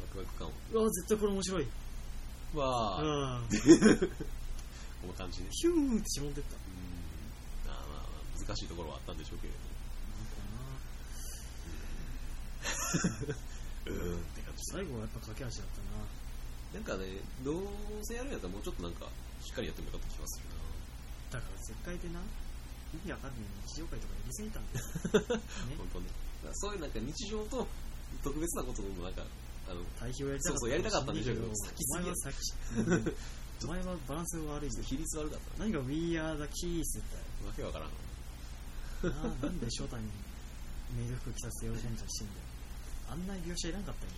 ワクワク感を。うわ、絶対これ面白い。わあ、うん。この感じね。ヒューンってしぼんでった。うん。まあまあ、難しいところはあったんでしょうけれど。うん。って感じ最後はやっぱ駆け足だったな。なんかね、どうせやるんやったらもうちょっとなんか、しっかりやってもよかった気がするな。だから絶対でな、意味わかんない日常会とかやりすぎたんだよ。ね。本当ね。そういうなんか日常と特別なことのなんか、あの、対比をやりたかった。そうそうやりたかったんでしょうけどお先すぎや前は先、うんお前はバランスが悪いぞ。比率悪かったな。何が We Are the Keys だよ。わけわからん。なあなんで翔太にメイド服着させて喜んじゃしてんだよ。あんな描写いらんかったよ。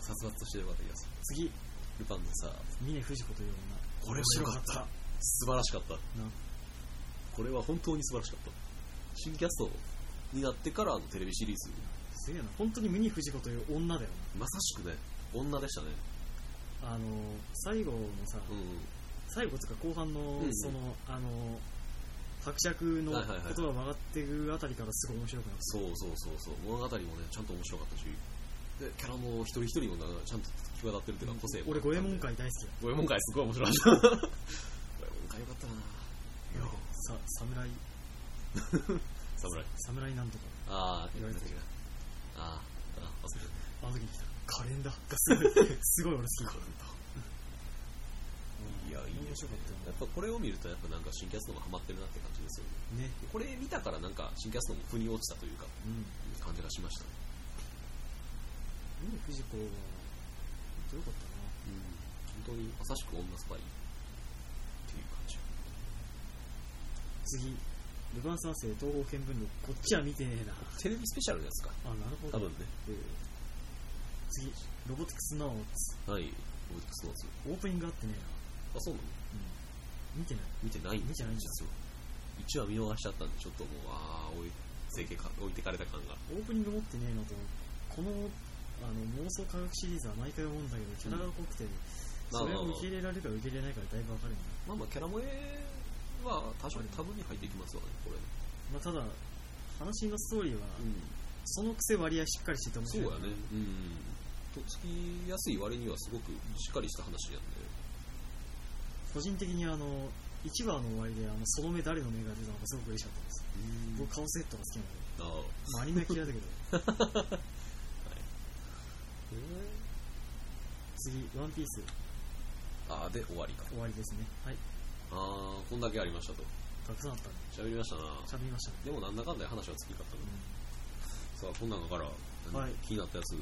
殺伐としてよかった気がする。次、ルパンのさ、峰不二子という女。これ面白かった。素晴らしかった。な。これは本当に素晴らしかった。新キャストになってからのテレビシリーズ、すげえな。本当に峰不二子という女だよまさしくね、女でしたね。な。あの、最後のさ、うん。最後とか後半の、うんうんその、あの、伯爵のはいはいはい言葉が曲がっていくあたりからすごい面白くなった。そうそうそうそう。物語もね、ちゃんと面白かったし、で、キャラも一人一人もなちゃんと際立ってるっていうか、個性も。俺、五右衛門。会大好きだ。五右衛門会すごい面白かった。五右衛門会よかったな。さ、侍、侍。侍なんとか。ああ、言われてるああ、ああ、忘れてあの時に来た。カレンダーがすごい、すごい俺好き。いや、いい面白かったよやっぱこれを見ると、やっぱなんか新キャストもハマってるなって感じですよね。ね。これ見たからなんか新キャストも腑に落ちたというか、うん。感じがしました。峰不二子は、よかったな。本当にまさしく女スパイっていう感じ。次、ルヴァン三世東方見聞録。こっちは見てねえな。テレビスペシャルのやつか？あ、なるほど。多分ね。次、ロボティクスノーツ。はい。ロボティクスノーツ。オープニングあってねえな。あ、そうなの？見てない。見てないん見てないんだ実は。1話見逃しちゃったんで、ちょっともう、ああ、置い整形か置いてかれた感が。オープニング持ってねえのと、このあの妄想科学シリーズは毎回思うんだけど、キャラが濃くて、まあそれを受け入れられるか受け入れないかでだいぶ分かるんだ。まあまあ、キャラ萌えは多少多分に入ってきますわね、これ。まあ、ただ、話のストーリーは、うん。そのくせ割合しっかりしてて面白い。そうやね。うん。とっつきやすい割にはすごくしっかりした話やんで。個人的にあの、1話の終わりで、あの、その目誰の目が出たのかすごく嬉しかったです。僕、カオセットが好きなので、ああ。まあ、アニメは嫌いだけど、次、ワンピース、ああ、で終わりか。終わりですね。はい。ああ、こんだけありましたと。たくさんあったんで、喋りましたな。喋りましたね。でもなんだかんだで話は尽きかったな。さあ、こん中から、はい気になったやつ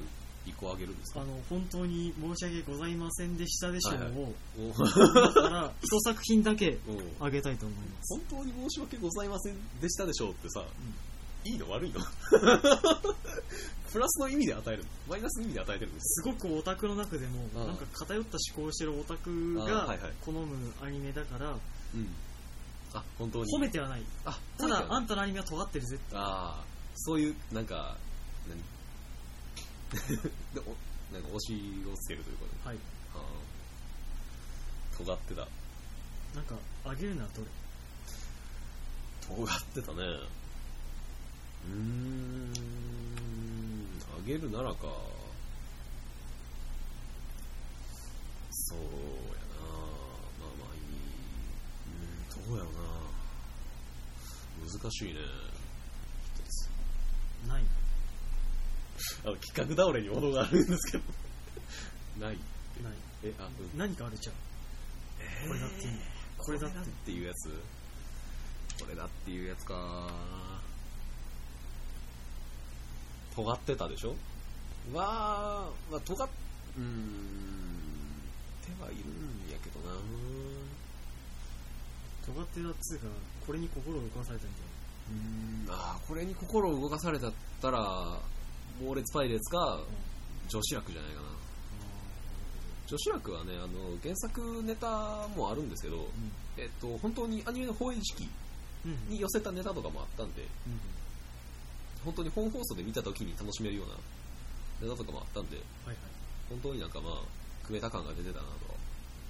1個あげるんですか？あの、本当に申し訳ございませんでしたでしょうを、おだから、一作品だけおあげたいと思います。本当に申し訳ございませんでしたでしょうってさ、いいの？悪いの？プラスの意味で与えるのマイナスの意味で与えてるんですすごくオタクの中でも、ああなんか偏った思考をしてるオタクああがはいはい好むアニメだから、うん。あ、本当に。褒めてはない。あ、ただ、ああんたのアニメは尖ってるぜって。あー、そういう、なんか、何 でおなんか推しをつけるということで。はい。あー尖ってた。なんか、あげるのはどれ尖ってたね。うーん、あげるならか。そうやな。まあまあいい。うん、どうやろうな。難しいね。ない。あの企画倒れにも程があるんですけど。ない。ないえ、あ、うん。何かあるじゃんこれだっていいこれだってっていうやつこれだっていうやつか尖ってたでしょ？わー、まあ、尖っ、うーん、手はいるんやけどな。尖ってたっつうかこれに心を動かされたみたいなうーん、あーこれに心を動かされたったら、猛烈パイレーツか、女子楽じゃないかな。女子楽はね、あの、原作ネタもあるんですけど、えっと、本当にアニメの放映時期うんうんに寄せたネタとかもあったんで、うん本当に本放送で見た時に楽しめるようなネタとかもあったんで、はいはい。本当になんかまあ、組めた感が出てたなとは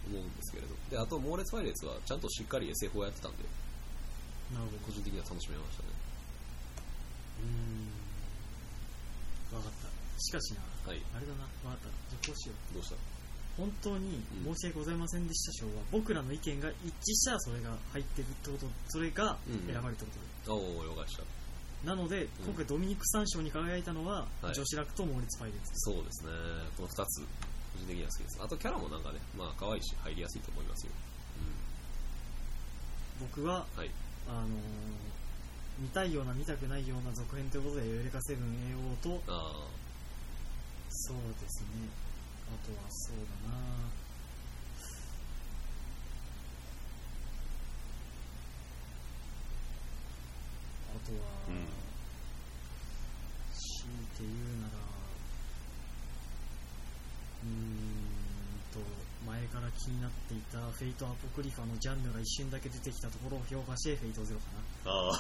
思うんですけれど。で、あと、猛烈パイレーツはちゃんとしっかり SF をやってたんで、なるほど。個人的には楽しめましたね。うーん。分かった。しかしなはい。あれだな。分かった。じゃあこうしよう。どうした？本当に申し訳ございませんでした。賞は、僕らの意見が一致したらそれが入ってるってことそれがうん選ばれたこと、おー、了解した。なので、今回ドミニク三賞に輝いたのは、はい女子楽と猛烈パイレーツですそうですね。この二つ、個人的には好きです。あと、キャラもなんかね、まあ、可愛いし、入りやすいと思いますよ。僕は、はいあのー見たいような見たくないような続編ということでエウレカセブン AO とうん。あそうですねあとはそうだなあとは、うん。強いて言うならうーん。と前から気になっていたフェイトアポクリファのジャンヌが一瞬だけ出てきたところを評価してフェイトゼロかなあ。あ。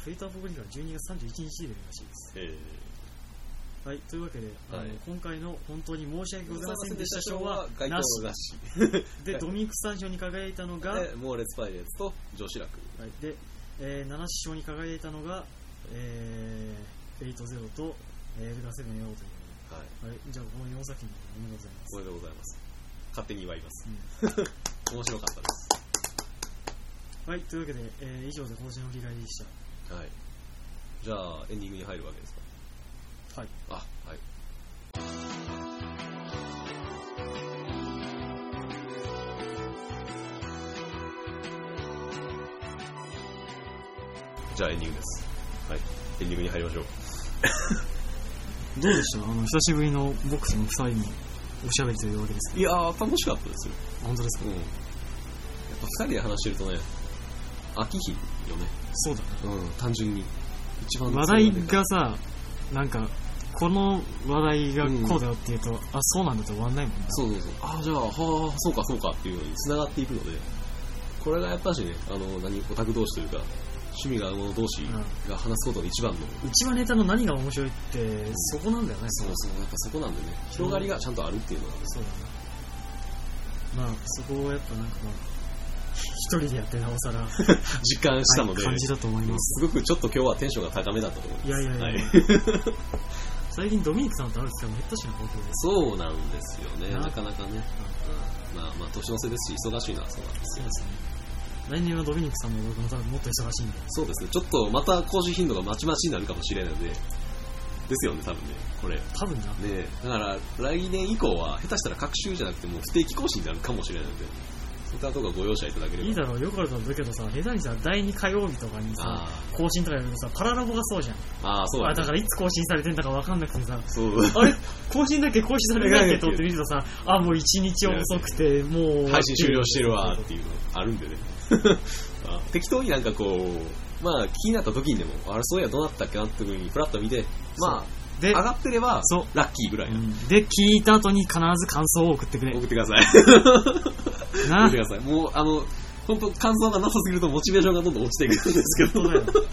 フェイトアポクリファは12月31日で出るらしいですえはい、というわけで、あの今回の本当に申し訳、ございません。でした賞はなしなし。で、ドミニクス3賞に輝いたのが、はいで、猛烈パイレーツと女子楽。で、えー、7賞に輝いたのが、えー、フェイトゼロと、えー、エルガセブンというはい。はい、じゃあこの4作品おめでとうございますおめでとうございます。勝手に祝います。うん 面白かったです。はい、というわけで、えー、以上で今年の振り返りでしはい。じゃあ、エンディングに入るわけですか？た。はい。あ、はい。じゃあエンディングです。はい。エンディングに入りましょう。どうでした？あの、久しぶりの僕との2人のおしゃべりというわけですけいやー、楽しかったですよ。ど、本当ですか、うん。やっぱ二人で話してるとね、飽きひんよね。そうだね。うん、単純に。一番話題がさ、なんか、この話題がこうだよって言うと、あ、そうなんだって終わんないもんな。そうそうそう。ああ、じゃあ、はあ、そうかそうかっていうのに繋がっていくので、これがやっぱしね、あの、何、オタク同士というか、趣味が合う者同士が話すことの一番の、うちはネタの何が面白いって、そこなんだよね。そうそう、やっぱそこなんでね、広がりがちゃんとあるっていうのは、そうだな。まあ、そこをやっぱなんかまあ、一人でやってなおさら、実感したので、感じだと思います。すごくちょっと今日はテンションが高めだったと思います。いやいやいや、はい 最近ドミニクさんと会う機会も減ったしな、東京で。そうなんですよね、ななかなかね。うんまあまあ、年の瀬ですし、忙しいのはそうなんですよ。そうですね。来年はドミニクさんの僕も多分もっと忙しいんで。そうですね、ちょっとまた更新頻度がまちまちになるかもしれないので、ですよね、多分ね、これ。多分な。ねだから来年以降は下手したら各週じゃなくてもう不定期更新になるかもしれないので、そういったところご容赦いただければ。いいだろう、よくあるだけどさ、下手にさ、第2火曜日とかにさ、あ更新とかやるとさ、パララボがそうじゃん。ーあー、そうだ、あだね。からいつ更新されてんだかわかんなくてさ、そう。あれ？更新だっけ更新されてないっけと思って見るとさ、あ、もう1日遅くて、もう。配信終了してるわっていうのあるんでね。あ 適当になんかこう、まあ気になった時にでも、あれそういやどうなったっけなって時にフラッと見て、まあ、で上、がってればそうラッキーぐらいな。うんで、聞いた後に必ず感想を送ってくれ送。ってください。送なってください。もう、あの、本当感想がなさすぎるとモチベーションがどんどん落ちていくんですけど。本当だよ。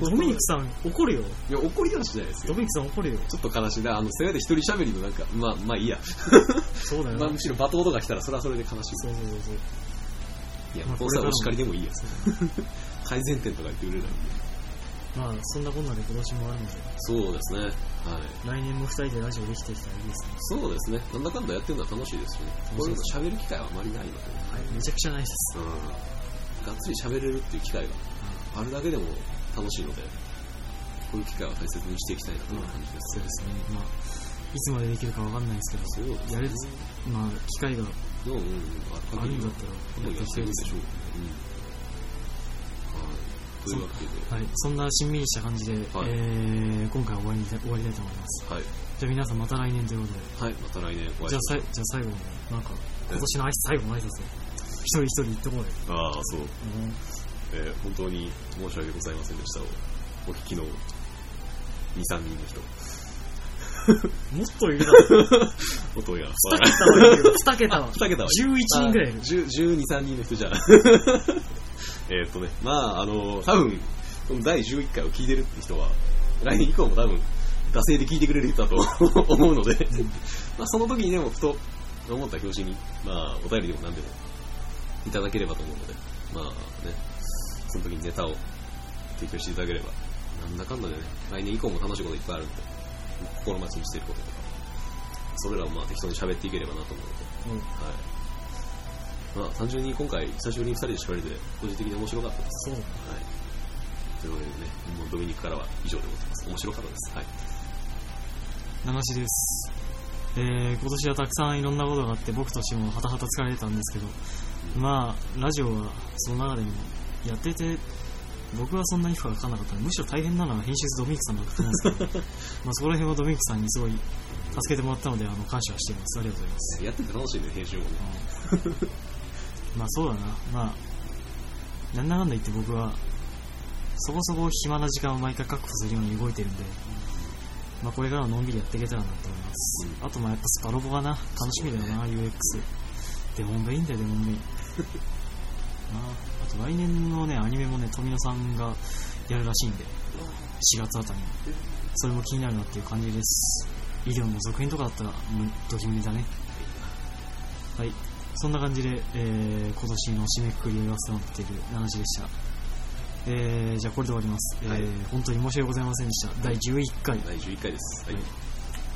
ドミニクさん怒るよ。いや、怒りはしないですよ。ドミニクさん怒るよ。ちょっと悲しいな。あの、せめて一人喋りのなんか、まあ、まあいいや。そうだよ。まあむしろ罵倒とか来たらそれはそれで悲しい。そうそうそうそう。いや、まあどうせはお叱りでもいいや。改善点とか言ってくれないんで。まあ、そんなこんなで今年もあるので、そうですね。はい。来年も二人でラジオできていきたらいいですね。そうですね。なんだかんだやってるのは楽しいですしね。こういうの喋る機会はあまりないので。はい、めちゃくちゃないです。うん。がっつり喋れるっていう機会があるだけでも楽しいので。こういう機会は大切にしていきたいなという感じです。そうですね。まあ、いつまでできるかわかんないですけど、やれ、まあ、機会がうんうんうん。あるんだったら、やってるんでしょう。うん。はい。というわけで、はい、そんなしんみりした感じで、はいえー、今回は終わりに終わりたいと思います。はい。じゃあ皆さんまた来年ということで、はい。また来年じゃあさじゃあ最後に、なんか、今年の挨拶最後の挨拶を、一人一人言ってこい。う。ああ、そう。えー本当に申し訳ございませんでしたをお聞きの2、3人の人。もっといるだろ。音が。2桁はいるよ。2桁は。2桁は11人ぐらいいる。10 12、3人の人じゃん。えーっとね、まあ、あの、多分、この第11回を聞いてるって人は、来年以降も多分、惰性で聞いてくれる人だと 思うので、まあ、その時にでもふと思った表紙に、まあ、お便りでも何でもいただければと思うので、まあね、その時にネタを提供していただければ、なんだかんだでね、来年以降も楽しいこといっぱいあるんで、心待ちにしていることとか、それらをまあ適当に喋っていければなと思うので、はい。まあ、単純に今回、久しぶりに2人で喋れて、個人的に面白かったです。そう。はい。ということでね、もうドミニクからは以上でございます。面白かったです。はい。流しです。えー、今年はたくさんいろんなことがあって、僕としてもはたはた疲れてたんですけど、まあ、ラジオはその中でもやってて、僕はそんなに負荷がかかんなかったので、むしろ大変なのは編集ドミニクさんだったんですけど、まあそこら辺はドミニクさんにすごい助けてもらったので、あの感謝はしています。ありがとうございます。やってて楽しいね、編集もね。まあそうだな、まあ、なんだかんだ言って僕は、そこそこ暇な時間を毎回確保するように動いてるんで、まあこれからはのんびりやっていけたらなと思います。うんあとまあやっぱスパロボがな、楽しみだよな、UX。デモンがいいんだよ、デモンがい あ、あと来年のね、アニメもね、富野さんがやるらしいんで、4月あたりに。それも気になるなっていう感じです。医療の続編とかだったら、もうドキュメンだね。はい。そんな感じで、えー今年の締めくくりを言わせてもらっている話でした。えー、じゃあこれで終わります。はいえー、本当に申し訳ございませんでした。第11回。第11回です。はい。はい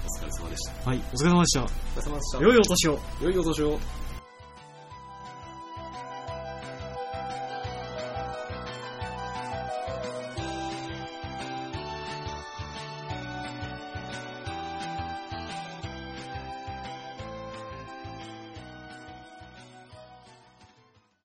お疲れ様でした。はい、お疲れ様でした。お疲れ様でした。良いお年を。良いお年を。